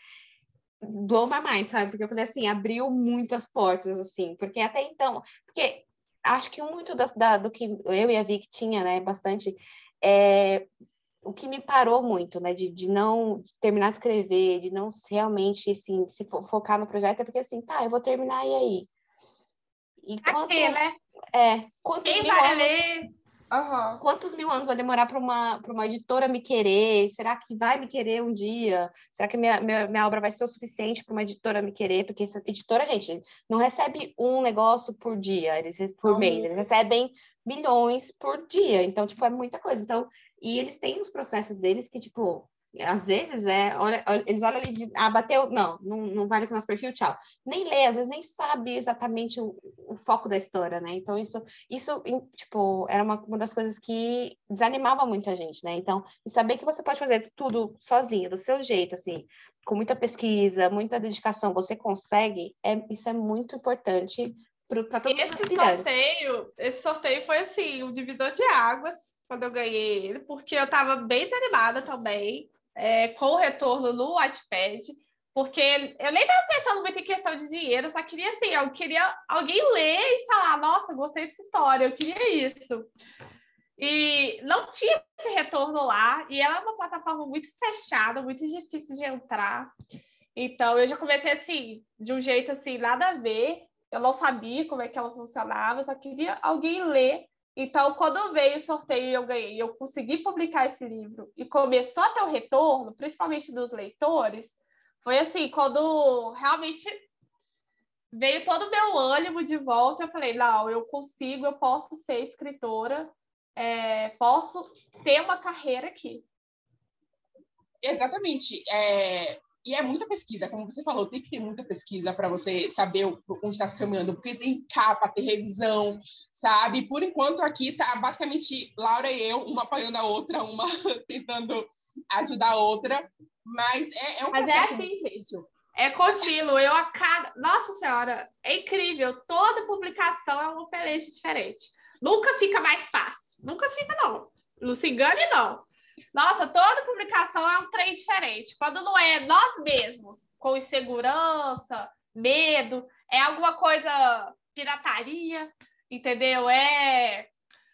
[SPEAKER 1] blow my mind, sabe? Porque eu falei assim, abriu muitas portas, assim, porque até então, porque acho que muito da, da, do que eu e a Vic tinha, né, bastante, é, o que me parou muito, né, de, de não terminar de escrever, de não realmente, assim, se fo focar no projeto, é porque assim, tá, eu vou terminar e aí?
[SPEAKER 4] E quanto, Aqui, né?
[SPEAKER 1] É, quantos
[SPEAKER 4] Quem vai anos... ler?
[SPEAKER 1] Uhum. Quantos mil anos vai demorar para uma, uma editora me querer? Será que vai me querer um dia? Será que minha, minha, minha obra vai ser o suficiente para uma editora me querer? Porque essa editora, gente, não recebe um negócio por dia, eles por mês, eles recebem milhões por dia. Então, tipo, é muita coisa. Então, e eles têm os processos deles que, tipo, às vezes é, olha, eles olham ali, de, ah, bateu, não, não, não vale com o nosso perfil, tchau. Nem lê, às vezes nem sabe exatamente o, o foco da história, né? Então, isso, isso tipo, era uma, uma das coisas que desanimava muito a gente, né? Então, e saber que você pode fazer tudo sozinho, do seu jeito, assim, com muita pesquisa, muita dedicação, você consegue, é, isso é muito importante para todos
[SPEAKER 4] esse os sorteio, esse sorteio foi, assim, um divisor de águas, quando eu ganhei ele, porque eu estava bem desanimada também, é, com o retorno no Wattpad, porque eu nem estava pensando muito em questão de dinheiro, só queria assim, eu queria alguém ler e falar, nossa, gostei dessa história, eu queria isso. E não tinha esse retorno lá, e ela é uma plataforma muito fechada, muito difícil de entrar. Então eu já comecei assim, de um jeito assim, nada a ver. Eu não sabia como é que ela funcionava, só queria alguém ler então, quando veio o sorteio e eu ganhei, eu consegui publicar esse livro e começou a ter o retorno, principalmente dos leitores, foi assim, quando realmente veio todo o meu ânimo de volta, eu falei, não, eu consigo, eu posso ser escritora, é, posso ter uma carreira aqui.
[SPEAKER 3] Exatamente. É, e é muita pesquisa, como você falou, tem que ter muita pesquisa para você saber onde está se caminhando, porque tem capa, tem revisão, sabe? Por enquanto aqui tá basicamente Laura e eu, uma apoiando a outra, uma [LAUGHS] tentando ajudar a outra, mas é, é um mas é processo é assim, difícil.
[SPEAKER 4] É contínuo, eu a cada. Nossa Senhora, é incrível. Toda publicação é um peleja diferente. Nunca fica mais fácil. Nunca fica, não. Não se engane, não. Nossa, toda publicação é um trem diferente. Quando não é nós mesmos, com insegurança, medo, é alguma coisa pirataria, entendeu? É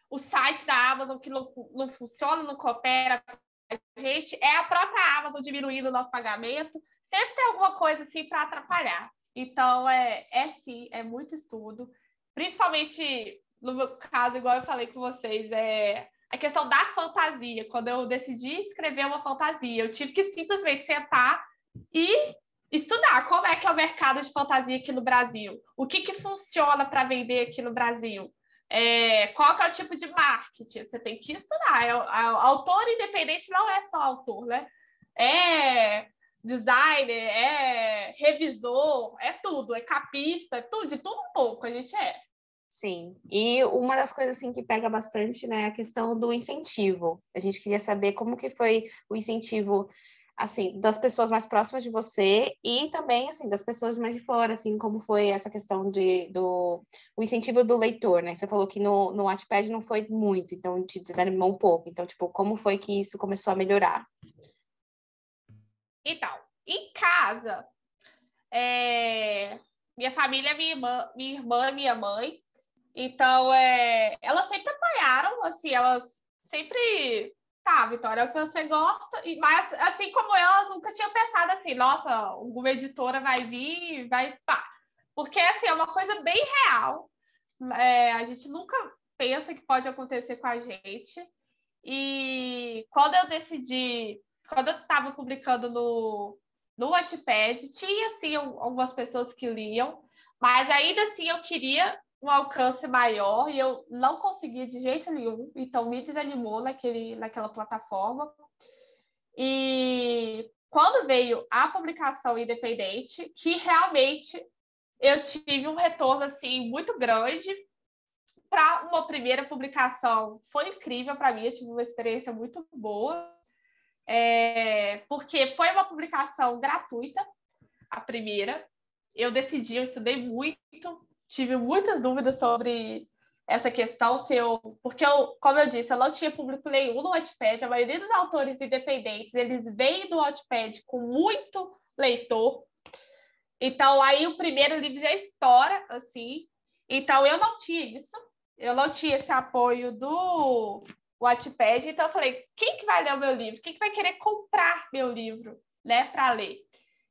[SPEAKER 4] o site da Amazon que não, não funciona, não coopera com a gente, é a própria Amazon diminuindo o nosso pagamento. Sempre tem alguma coisa assim para atrapalhar. Então, é, é sim, é muito estudo. Principalmente no meu caso, igual eu falei com vocês, é a questão da fantasia. Quando eu decidi escrever uma fantasia, eu tive que simplesmente sentar e estudar como é que é o mercado de fantasia aqui no Brasil, o que, que funciona para vender aqui no Brasil, é, qual que é o tipo de marketing, você tem que estudar. É, a, autor independente não é só autor, né? É designer, é revisor, é tudo, é capista, é tudo, de tudo um pouco a gente é.
[SPEAKER 1] Sim, e uma das coisas assim que pega bastante, né, é a questão do incentivo. A gente queria saber como que foi o incentivo assim das pessoas mais próximas de você e também assim das pessoas mais de fora, assim, como foi essa questão de do o incentivo do leitor, né? Você falou que no no Wattpad não foi muito, então te desanimou um pouco. Então, tipo, como foi que isso começou a melhorar?
[SPEAKER 4] Então, em casa, é... minha família, minha irmã, minha irmã, minha mãe então, é, elas sempre apoiaram, assim, elas sempre, tá, Vitória, é o que você gosta, e, mas assim como elas nunca tinham pensado assim, nossa, alguma editora vai vir, vai, pá. Porque, assim, é uma coisa bem real, é, a gente nunca pensa que pode acontecer com a gente, e quando eu decidi, quando eu estava publicando no, no Wattpad, tinha, assim, algumas pessoas que liam, mas ainda assim eu queria um alcance maior e eu não conseguia de jeito nenhum, então me desanimou naquele, naquela plataforma. E quando veio a publicação independente, que realmente eu tive um retorno assim muito grande para uma primeira publicação. Foi incrível para mim, eu tive uma experiência muito boa, é, porque foi uma publicação gratuita, a primeira. Eu decidi, eu estudei muito, tive muitas dúvidas sobre essa questão, se eu, porque eu, como eu disse, eu não tinha público nenhum no Wattpad, a maioria dos autores independentes, eles vêm do Wattpad com muito leitor, então aí o primeiro livro já estoura, assim, então eu não tinha isso, eu não tinha esse apoio do Wattpad, então eu falei, quem que vai ler o meu livro? Quem que vai querer comprar meu livro, né, para ler?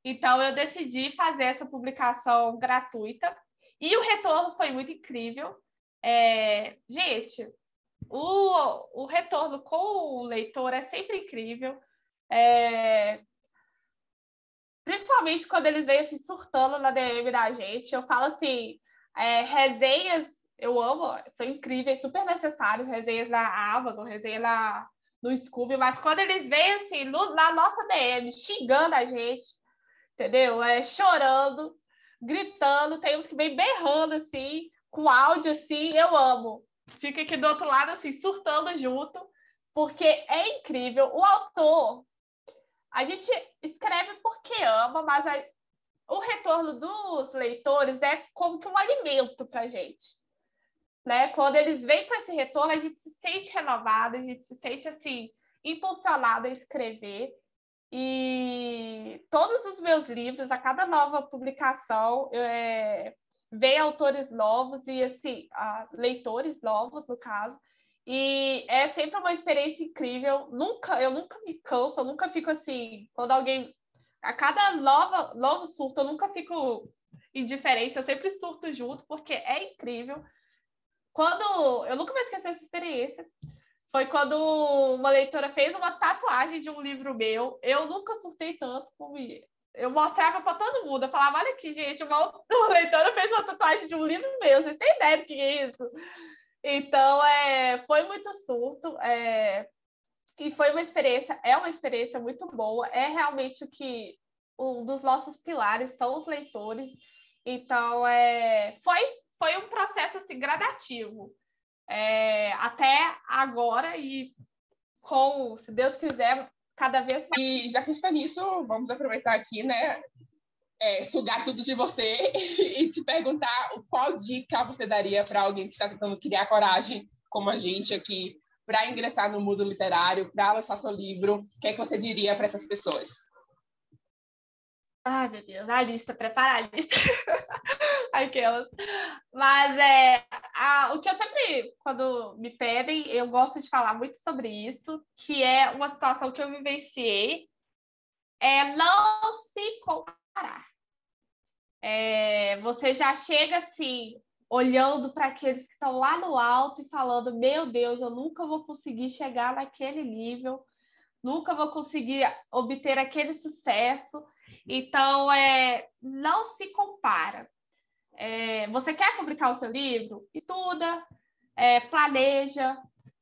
[SPEAKER 4] Então eu decidi fazer essa publicação gratuita, e o retorno foi muito incrível. É, gente, o, o retorno com o leitor é sempre incrível. É... Principalmente quando eles vêm assim, surtando na DM da gente. Eu falo assim, é, resenhas, eu amo, são incríveis, super necessárias, resenhas na Amazon, resenha na, no Scooby, mas quando eles vêm assim, no, na nossa DM, xingando a gente, entendeu? É, chorando, gritando, tem uns que vem berrando assim, com áudio assim, eu amo. Fica aqui do outro lado assim, surtando junto, porque é incrível. O autor, a gente escreve porque ama, mas a, o retorno dos leitores é como que um alimento para gente. Né? Quando eles vêm com esse retorno, a gente se sente renovado, a gente se sente assim impulsionado a escrever. E todos os meus livros, a cada nova publicação, é, vem autores novos e assim, leitores novos, no caso. E é sempre uma experiência incrível. Nunca, eu nunca me canso, eu nunca fico assim, quando alguém. A cada nova, novo surto, eu nunca fico indiferente, eu sempre surto junto, porque é incrível. Quando. Eu nunca vou esquecer essa experiência foi quando uma leitora fez uma tatuagem de um livro meu. Eu nunca surtei tanto como eu mostrava para todo mundo. Eu falava: olha aqui, gente, uma, [LAUGHS] uma, leitora fez uma tatuagem de um livro meu. Vocês têm ideia do que é isso? Então, é, foi muito surto. É, e foi uma experiência, é uma experiência muito boa. É realmente o que um dos nossos pilares são os leitores. Então, é, foi, foi um processo assim, gradativo é, até agora e com, se Deus quiser, cada vez mais.
[SPEAKER 3] E já que está nisso, vamos aproveitar aqui, né? É, sugar tudo de você [LAUGHS] e te perguntar qual dica você daria para alguém que está tentando criar coragem, como a gente aqui, para ingressar no mundo literário, para lançar seu livro. O que, é que você diria para essas pessoas?
[SPEAKER 4] Ai, meu Deus, a lista, preparar a lista. [LAUGHS] Aquelas. Mas é, a, o que eu sempre, quando me pedem, eu gosto de falar muito sobre isso, que é uma situação que eu vivenciei, é não se comparar. É, você já chega assim, olhando para aqueles que estão lá no alto e falando: Meu Deus, eu nunca vou conseguir chegar naquele nível, nunca vou conseguir obter aquele sucesso. Então, é, não se compara. É, você quer publicar o seu livro? Estuda, é, planeja,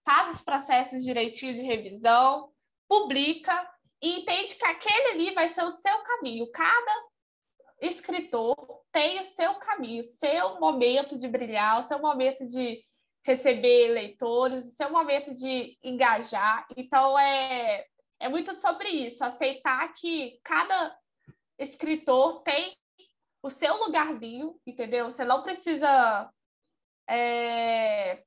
[SPEAKER 4] faz os processos direitinho de revisão, publica e entende que aquele ali vai ser o seu caminho. Cada escritor tem o seu caminho, seu momento de brilhar, o seu momento de receber leitores, o seu momento de engajar. Então, é, é muito sobre isso, aceitar que cada escritor tem o seu lugarzinho, entendeu? Você não precisa é,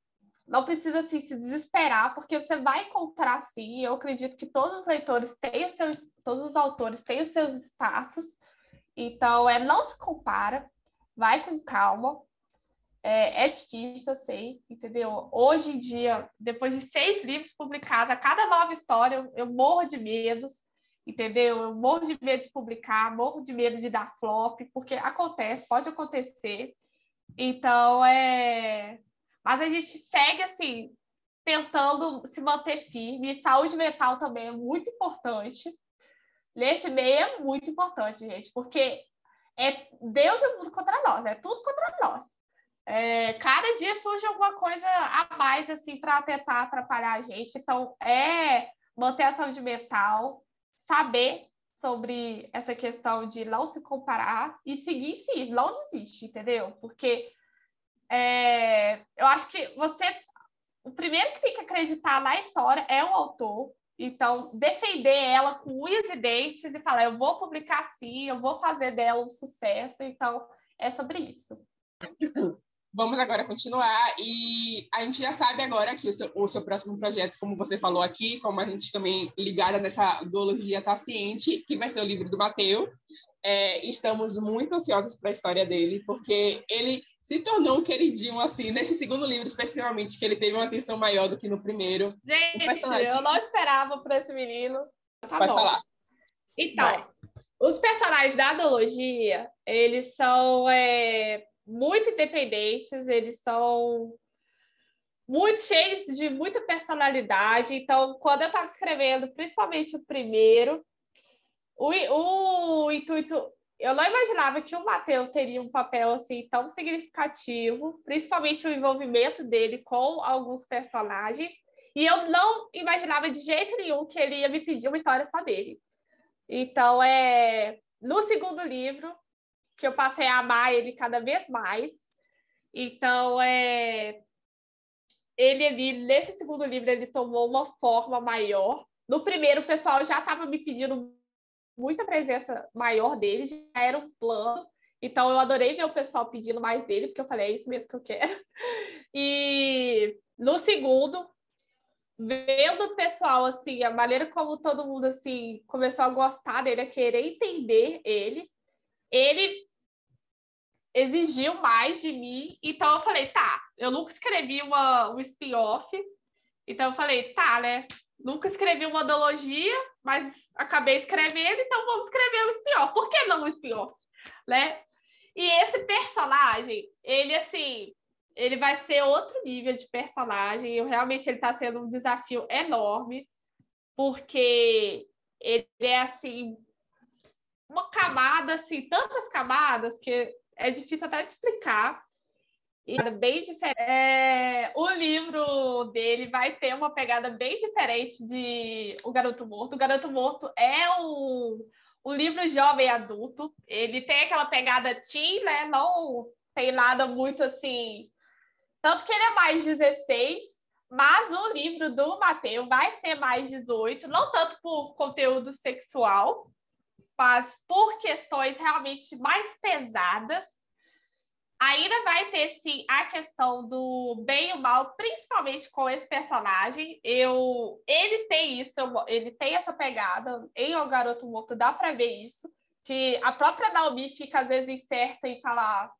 [SPEAKER 4] não precisa assim, se desesperar, porque você vai encontrar sim. Eu acredito que todos os leitores têm os seus, todos os autores têm os seus espaços. Então, é não se compara, vai com calma. É, é difícil, eu sei, entendeu? Hoje em dia, depois de seis livros publicados, a cada nova história eu, eu morro de medo entendeu? Eu morro de medo de publicar, morro de medo de dar flop, porque acontece, pode acontecer. Então, é. Mas a gente segue assim, tentando se manter firme. Saúde mental também é muito importante. Nesse meio é muito importante, gente, porque é Deus e o mundo contra nós, é tudo contra nós. É, cada dia surge alguma coisa a mais assim para tentar atrapalhar a gente. Então, é manter a saúde mental, saber sobre essa questão de não se comparar e seguir firme, não desiste, entendeu? Porque é, eu acho que você. O primeiro que tem que acreditar na história é o autor. Então, defender ela com unhas e dentes e falar: eu vou publicar sim, eu vou fazer dela um sucesso. Então, é sobre isso. [COUGHS]
[SPEAKER 3] Vamos agora continuar e a gente já sabe agora que o seu, o seu próximo projeto, como você falou aqui, como a gente também ligada nessa duologia está ciente, que vai ser o livro do Mateus. É, estamos muito ansiosos para a história dele, porque ele se tornou um queridinho, assim, nesse segundo livro, especialmente, que ele teve uma atenção maior do que no primeiro.
[SPEAKER 4] Gente, personagem... eu não esperava por esse menino.
[SPEAKER 3] Tá Pode bom. falar.
[SPEAKER 4] Então, Vai. os personagens da duologia, eles são... É muito independentes, eles são muito cheios de muita personalidade. Então, quando eu estava escrevendo, principalmente o primeiro, o, o intuito. Eu não imaginava que o Mateus teria um papel assim tão significativo, principalmente o envolvimento dele com alguns personagens. E eu não imaginava de jeito nenhum que ele ia me pedir uma história só dele. Então, é no segundo livro que eu passei a amar ele cada vez mais. Então, é ele ali, nesse segundo livro, ele tomou uma forma maior. No primeiro, o pessoal já estava me pedindo muita presença maior dele, já era um plano. Então, eu adorei ver o pessoal pedindo mais dele, porque eu falei, é isso mesmo que eu quero. [LAUGHS] E no segundo, vendo o pessoal, assim, a maneira como todo mundo, assim, começou a gostar dele, a querer entender ele, ele exigiu mais de mim. Então, eu falei, tá, eu nunca escrevi uma, um spin-off. Então, eu falei, tá, né? Nunca escrevi uma odologia, mas acabei escrevendo, então vamos escrever um spin-off. Por que não um spin-off? Né? E esse personagem, ele, assim, ele vai ser outro nível de personagem. Eu realmente ele está sendo um desafio enorme, porque ele é assim uma camada, assim, tantas camadas que é difícil até de explicar. E é bem diferente. É, o livro dele vai ter uma pegada bem diferente de O Garoto Morto. O Garoto Morto é um, um livro jovem adulto. Ele tem aquela pegada teen, né? Não tem nada muito assim. Tanto que ele é mais 16, mas o livro do Mateus vai ser mais 18, não tanto por conteúdo sexual, mas por questões realmente mais pesadas Ainda vai ter sim a questão do bem e o mal, principalmente com esse personagem. Eu, ele tem isso, ele tem essa pegada em O Garoto Morto, dá para ver isso. Que a própria Naomi fica às vezes incerta em falar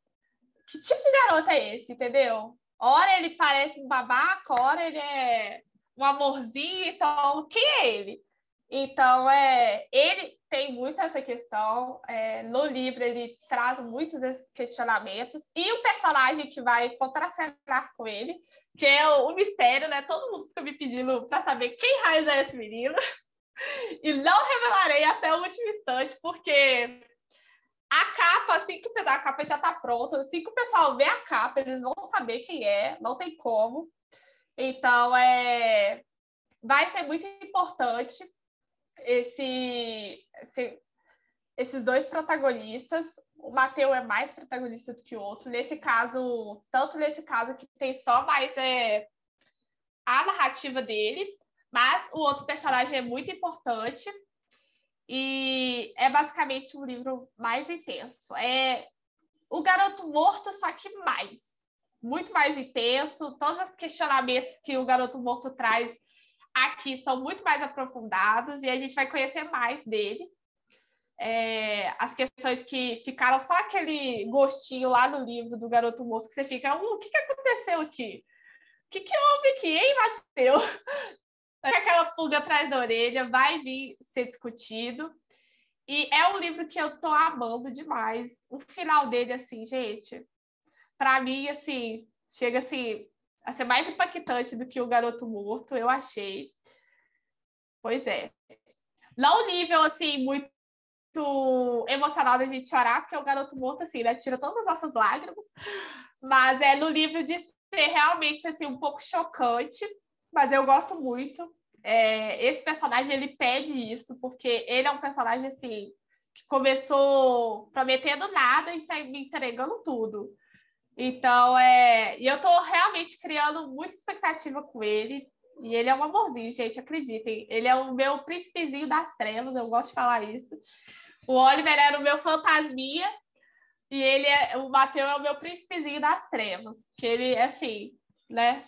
[SPEAKER 4] que tipo de garoto é esse, entendeu? Ora ele parece um babaca, ora ele é um amorzinho, então quem é ele? Então, é, ele tem muito essa questão. É, no livro, ele traz muitos questionamentos. E o personagem que vai contracenar com ele, que é o, o mistério, né? Todo mundo fica me pedindo para saber quem raiz é esse menino. [LAUGHS] E não revelarei até o último instante, porque a capa, assim que a capa já está pronta, assim que o pessoal vê a capa, eles vão saber quem é, não tem como. Então, é, vai ser muito importante esse, esse, esses dois protagonistas. O Mateu é mais protagonista do que o outro. Nesse caso, tanto nesse caso que tem só mais é, a narrativa dele, mas o outro personagem é muito importante. E é basicamente um livro mais intenso. É o Garoto Morto, só que mais. Muito mais intenso. Todos os questionamentos que o Garoto Morto traz aqui são muito mais aprofundados e a gente vai conhecer mais dele. É, as questões que ficaram só aquele gostinho lá no livro do Garoto Morto, que você fica, uh, o que, que aconteceu aqui? O que, que houve aqui, hein, Matheus? [LAUGHS] Aquela pulga atrás da orelha vai vir ser discutido. E é um livro que eu tô amando demais. O final dele, assim, gente, para mim, assim, chega assim, a ser mais impactante do que o Garoto Morto, eu achei. Pois é. Não nível, assim, muito emocionado a gente chorar, porque o Garoto Morto, assim, né, tira todas as nossas lágrimas, mas é no livro de ser realmente, assim, um pouco chocante, mas eu gosto muito. É, esse personagem, ele pede isso, porque ele é um personagem, assim, que começou prometendo nada e tá me entregando tudo. Então, é... e eu tô realmente criando muita expectativa com ele. E ele é um amorzinho, gente, acreditem. Ele é o meu príncipezinho das trevas, eu gosto de falar isso. O Oliver era o meu fantasminha e ele é, o Mateus é o meu príncipezinho das trevas, que ele é assim, né?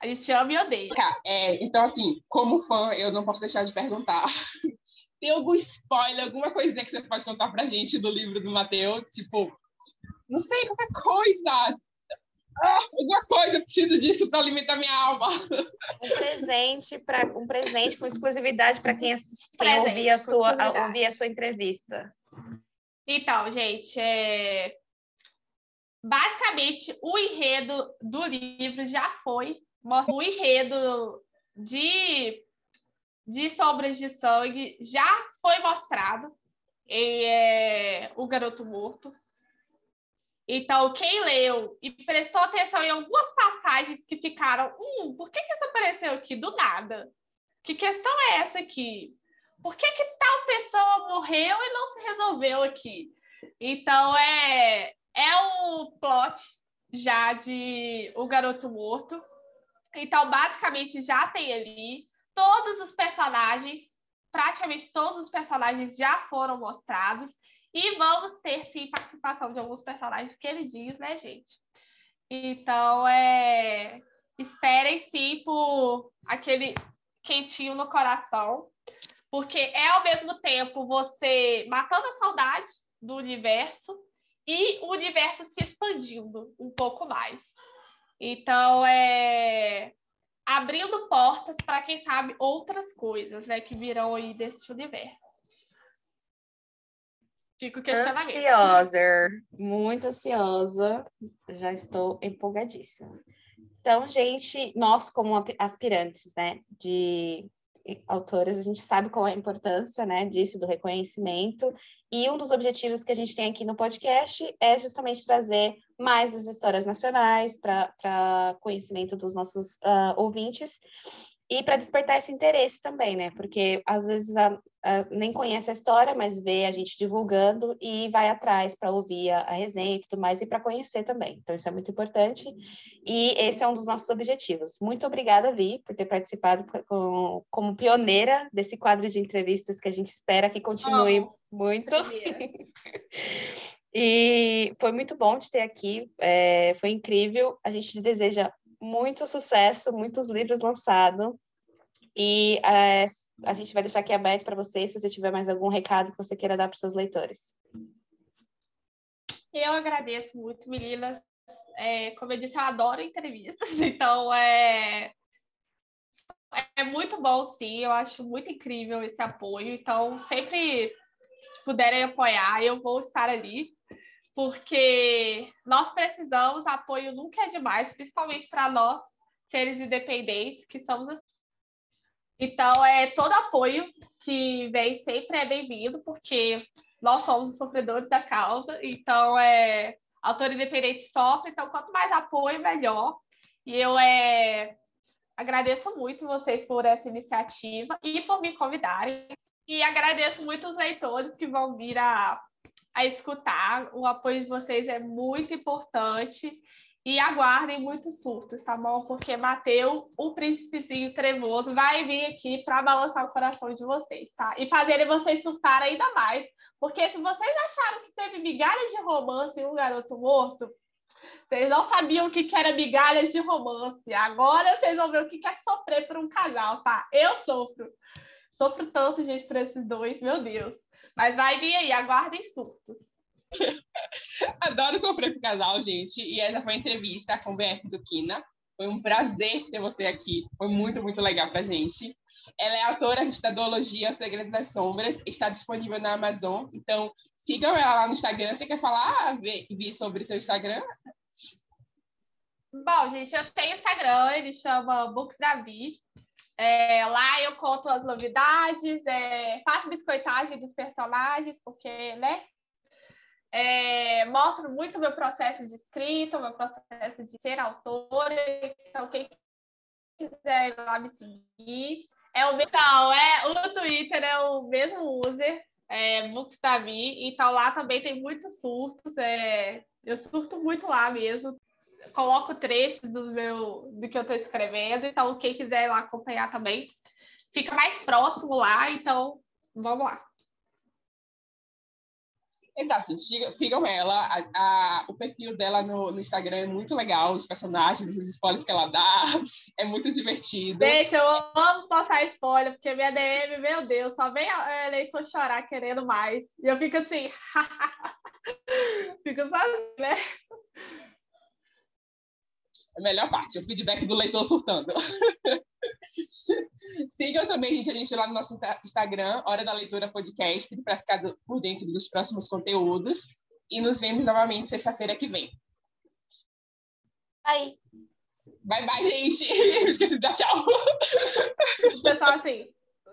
[SPEAKER 4] A gente ama e odeia.
[SPEAKER 3] É, então, assim, como fã, eu não posso deixar de perguntar. [LAUGHS] Tem algum spoiler, alguma coisinha que você pode contar pra gente do livro do Mateus? Tipo, não sei, qualquer coisa. Ah, alguma coisa, eu preciso disso para alimentar minha alma.
[SPEAKER 1] Um presente para um presente com exclusividade para quem, quem ouvir, a sua, a, ouvir a sua entrevista.
[SPEAKER 4] Então, gente, é... basicamente o enredo do livro já foi mostra o enredo de, de Sombras de Sangue, já foi mostrado em é, O Garoto Morto. Então, quem leu e prestou atenção em algumas passagens que ficaram, hum, por que, que isso apareceu aqui do nada? Que questão é essa aqui? Por que, que tal pessoa morreu e não se resolveu aqui? Então, é, é o plot já de O Garoto Morto. Então, basicamente, já tem ali todos os personagens, praticamente todos os personagens já foram mostrados. E vamos ter, sim, participação de alguns personagens queridinhos, né, gente? Então, é... esperem, sim, por aquele quentinho no coração, porque é, ao mesmo tempo, você matando a saudade do universo e o universo se expandindo um pouco mais. Então, é abrindo portas para, quem sabe, outras coisas né, que virão aí desse universo. Fico questionamento.
[SPEAKER 1] Ansiosa, muito ansiosa. Já estou empolgadíssima. Então, gente, nós como aspirantes, né, de autoras, a gente sabe qual é a importância, né, disso, do reconhecimento, e um dos objetivos que a gente tem aqui no podcast é justamente trazer mais das histórias nacionais para conhecimento dos nossos uh, ouvintes, e para despertar esse interesse também, né? Porque às vezes a, a, nem conhece a história, mas vê a gente divulgando e vai atrás para ouvir a, a, resenha e tudo mais e para conhecer também. Então isso é muito importante e esse é um dos nossos objetivos. Muito obrigada, Vi, por ter participado com, como pioneira desse quadro de entrevistas que a gente espera que continue oh, muito. [LAUGHS] e foi muito bom te ter aqui, é, foi incrível. A gente deseja muito sucesso, muitos livros lançados. E é, a gente vai deixar aqui aberto para você, se você tiver mais algum recado que você queira dar para os seus leitores.
[SPEAKER 4] Eu agradeço muito, meninas. É, como eu disse, eu adoro entrevistas, [LAUGHS] então é, é muito bom, sim. Eu acho muito incrível esse apoio. Então, sempre que puderem apoiar, eu vou estar ali porque nós precisamos, apoio nunca é demais, principalmente para nós, seres independentes, que somos assim. Então, é todo apoio que vem sempre é bem-vindo, porque nós somos os sofredores da causa, então é autor independente sofre, então quanto mais apoio, melhor. E eu é, agradeço muito vocês por essa iniciativa e por me convidarem. E agradeço muito os leitores que vão vir a a escutar. O apoio de vocês é muito importante. E aguardem muitos surtos, tá bom? Porque Mateu, o príncipezinho trevoso, vai vir aqui para balançar o coração de vocês, tá? E fazerem vocês surtar ainda mais. Porque se vocês acharam que teve migalhas de romance em Um Garoto Morto, vocês não sabiam o que era migalhas de romance. Agora vocês vão ver o que é sofrer por um casal, tá? Eu sofro. Sofro tanto, gente, por esses dois, meu Deus. Mas vai vir aí, aguardem surtos. [LAUGHS]
[SPEAKER 3] Adoro sofrer esse casal, gente. E essa foi a entrevista com o BF do Kina. Foi um prazer ter você aqui. Foi muito, muito legal pra gente. Ela é autora gente, da duologia O Segredo das Sombras. Está disponível na Amazon. Então, sigam ela lá no Instagram. Você quer falar, Vi, sobre seu Instagram?
[SPEAKER 4] Bom, gente, eu tenho Instagram. Ele chama Books da Vi. É, lá eu conto as novidades, é, faço biscoitagem dos personagens, porque, né? É, mostro muito meu processo de escrita, meu processo de ser autora. Então, quem quiser ir lá me seguir. É o então, é o Twitter é o mesmo user, é Bookstavi, então lá também tem muitos surtos. É, eu surto muito lá mesmo coloco trechos do meu do que eu estou escrevendo, então quem quiser lá acompanhar também, fica mais próximo lá, então vamos lá.
[SPEAKER 3] Exato, sigam ela. A, a, o perfil dela no, no, Instagram é muito legal, os personagens, os spoilers que ela dá, [LAUGHS] é muito divertido.
[SPEAKER 4] Gente, eu amo postar spoiler, porque minha DM, meu Deus, só vem a leitor chorar querendo mais. E eu fico assim, [LAUGHS] fico sozinha, né?
[SPEAKER 3] A melhor parte, o feedback do leitor surtando. [LAUGHS] Sigam também, gente, a gente lá no nosso Instagram, Hora da Leitura Podcast, para ficar por dentro dos próximos conteúdos. E nos vemos novamente sexta-feira que vem.
[SPEAKER 1] Aí.
[SPEAKER 3] Bye, bye, gente. [LAUGHS] Esqueci de dar tchau.
[SPEAKER 4] O pessoal assim.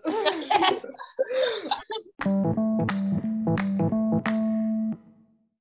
[SPEAKER 4] [LAUGHS]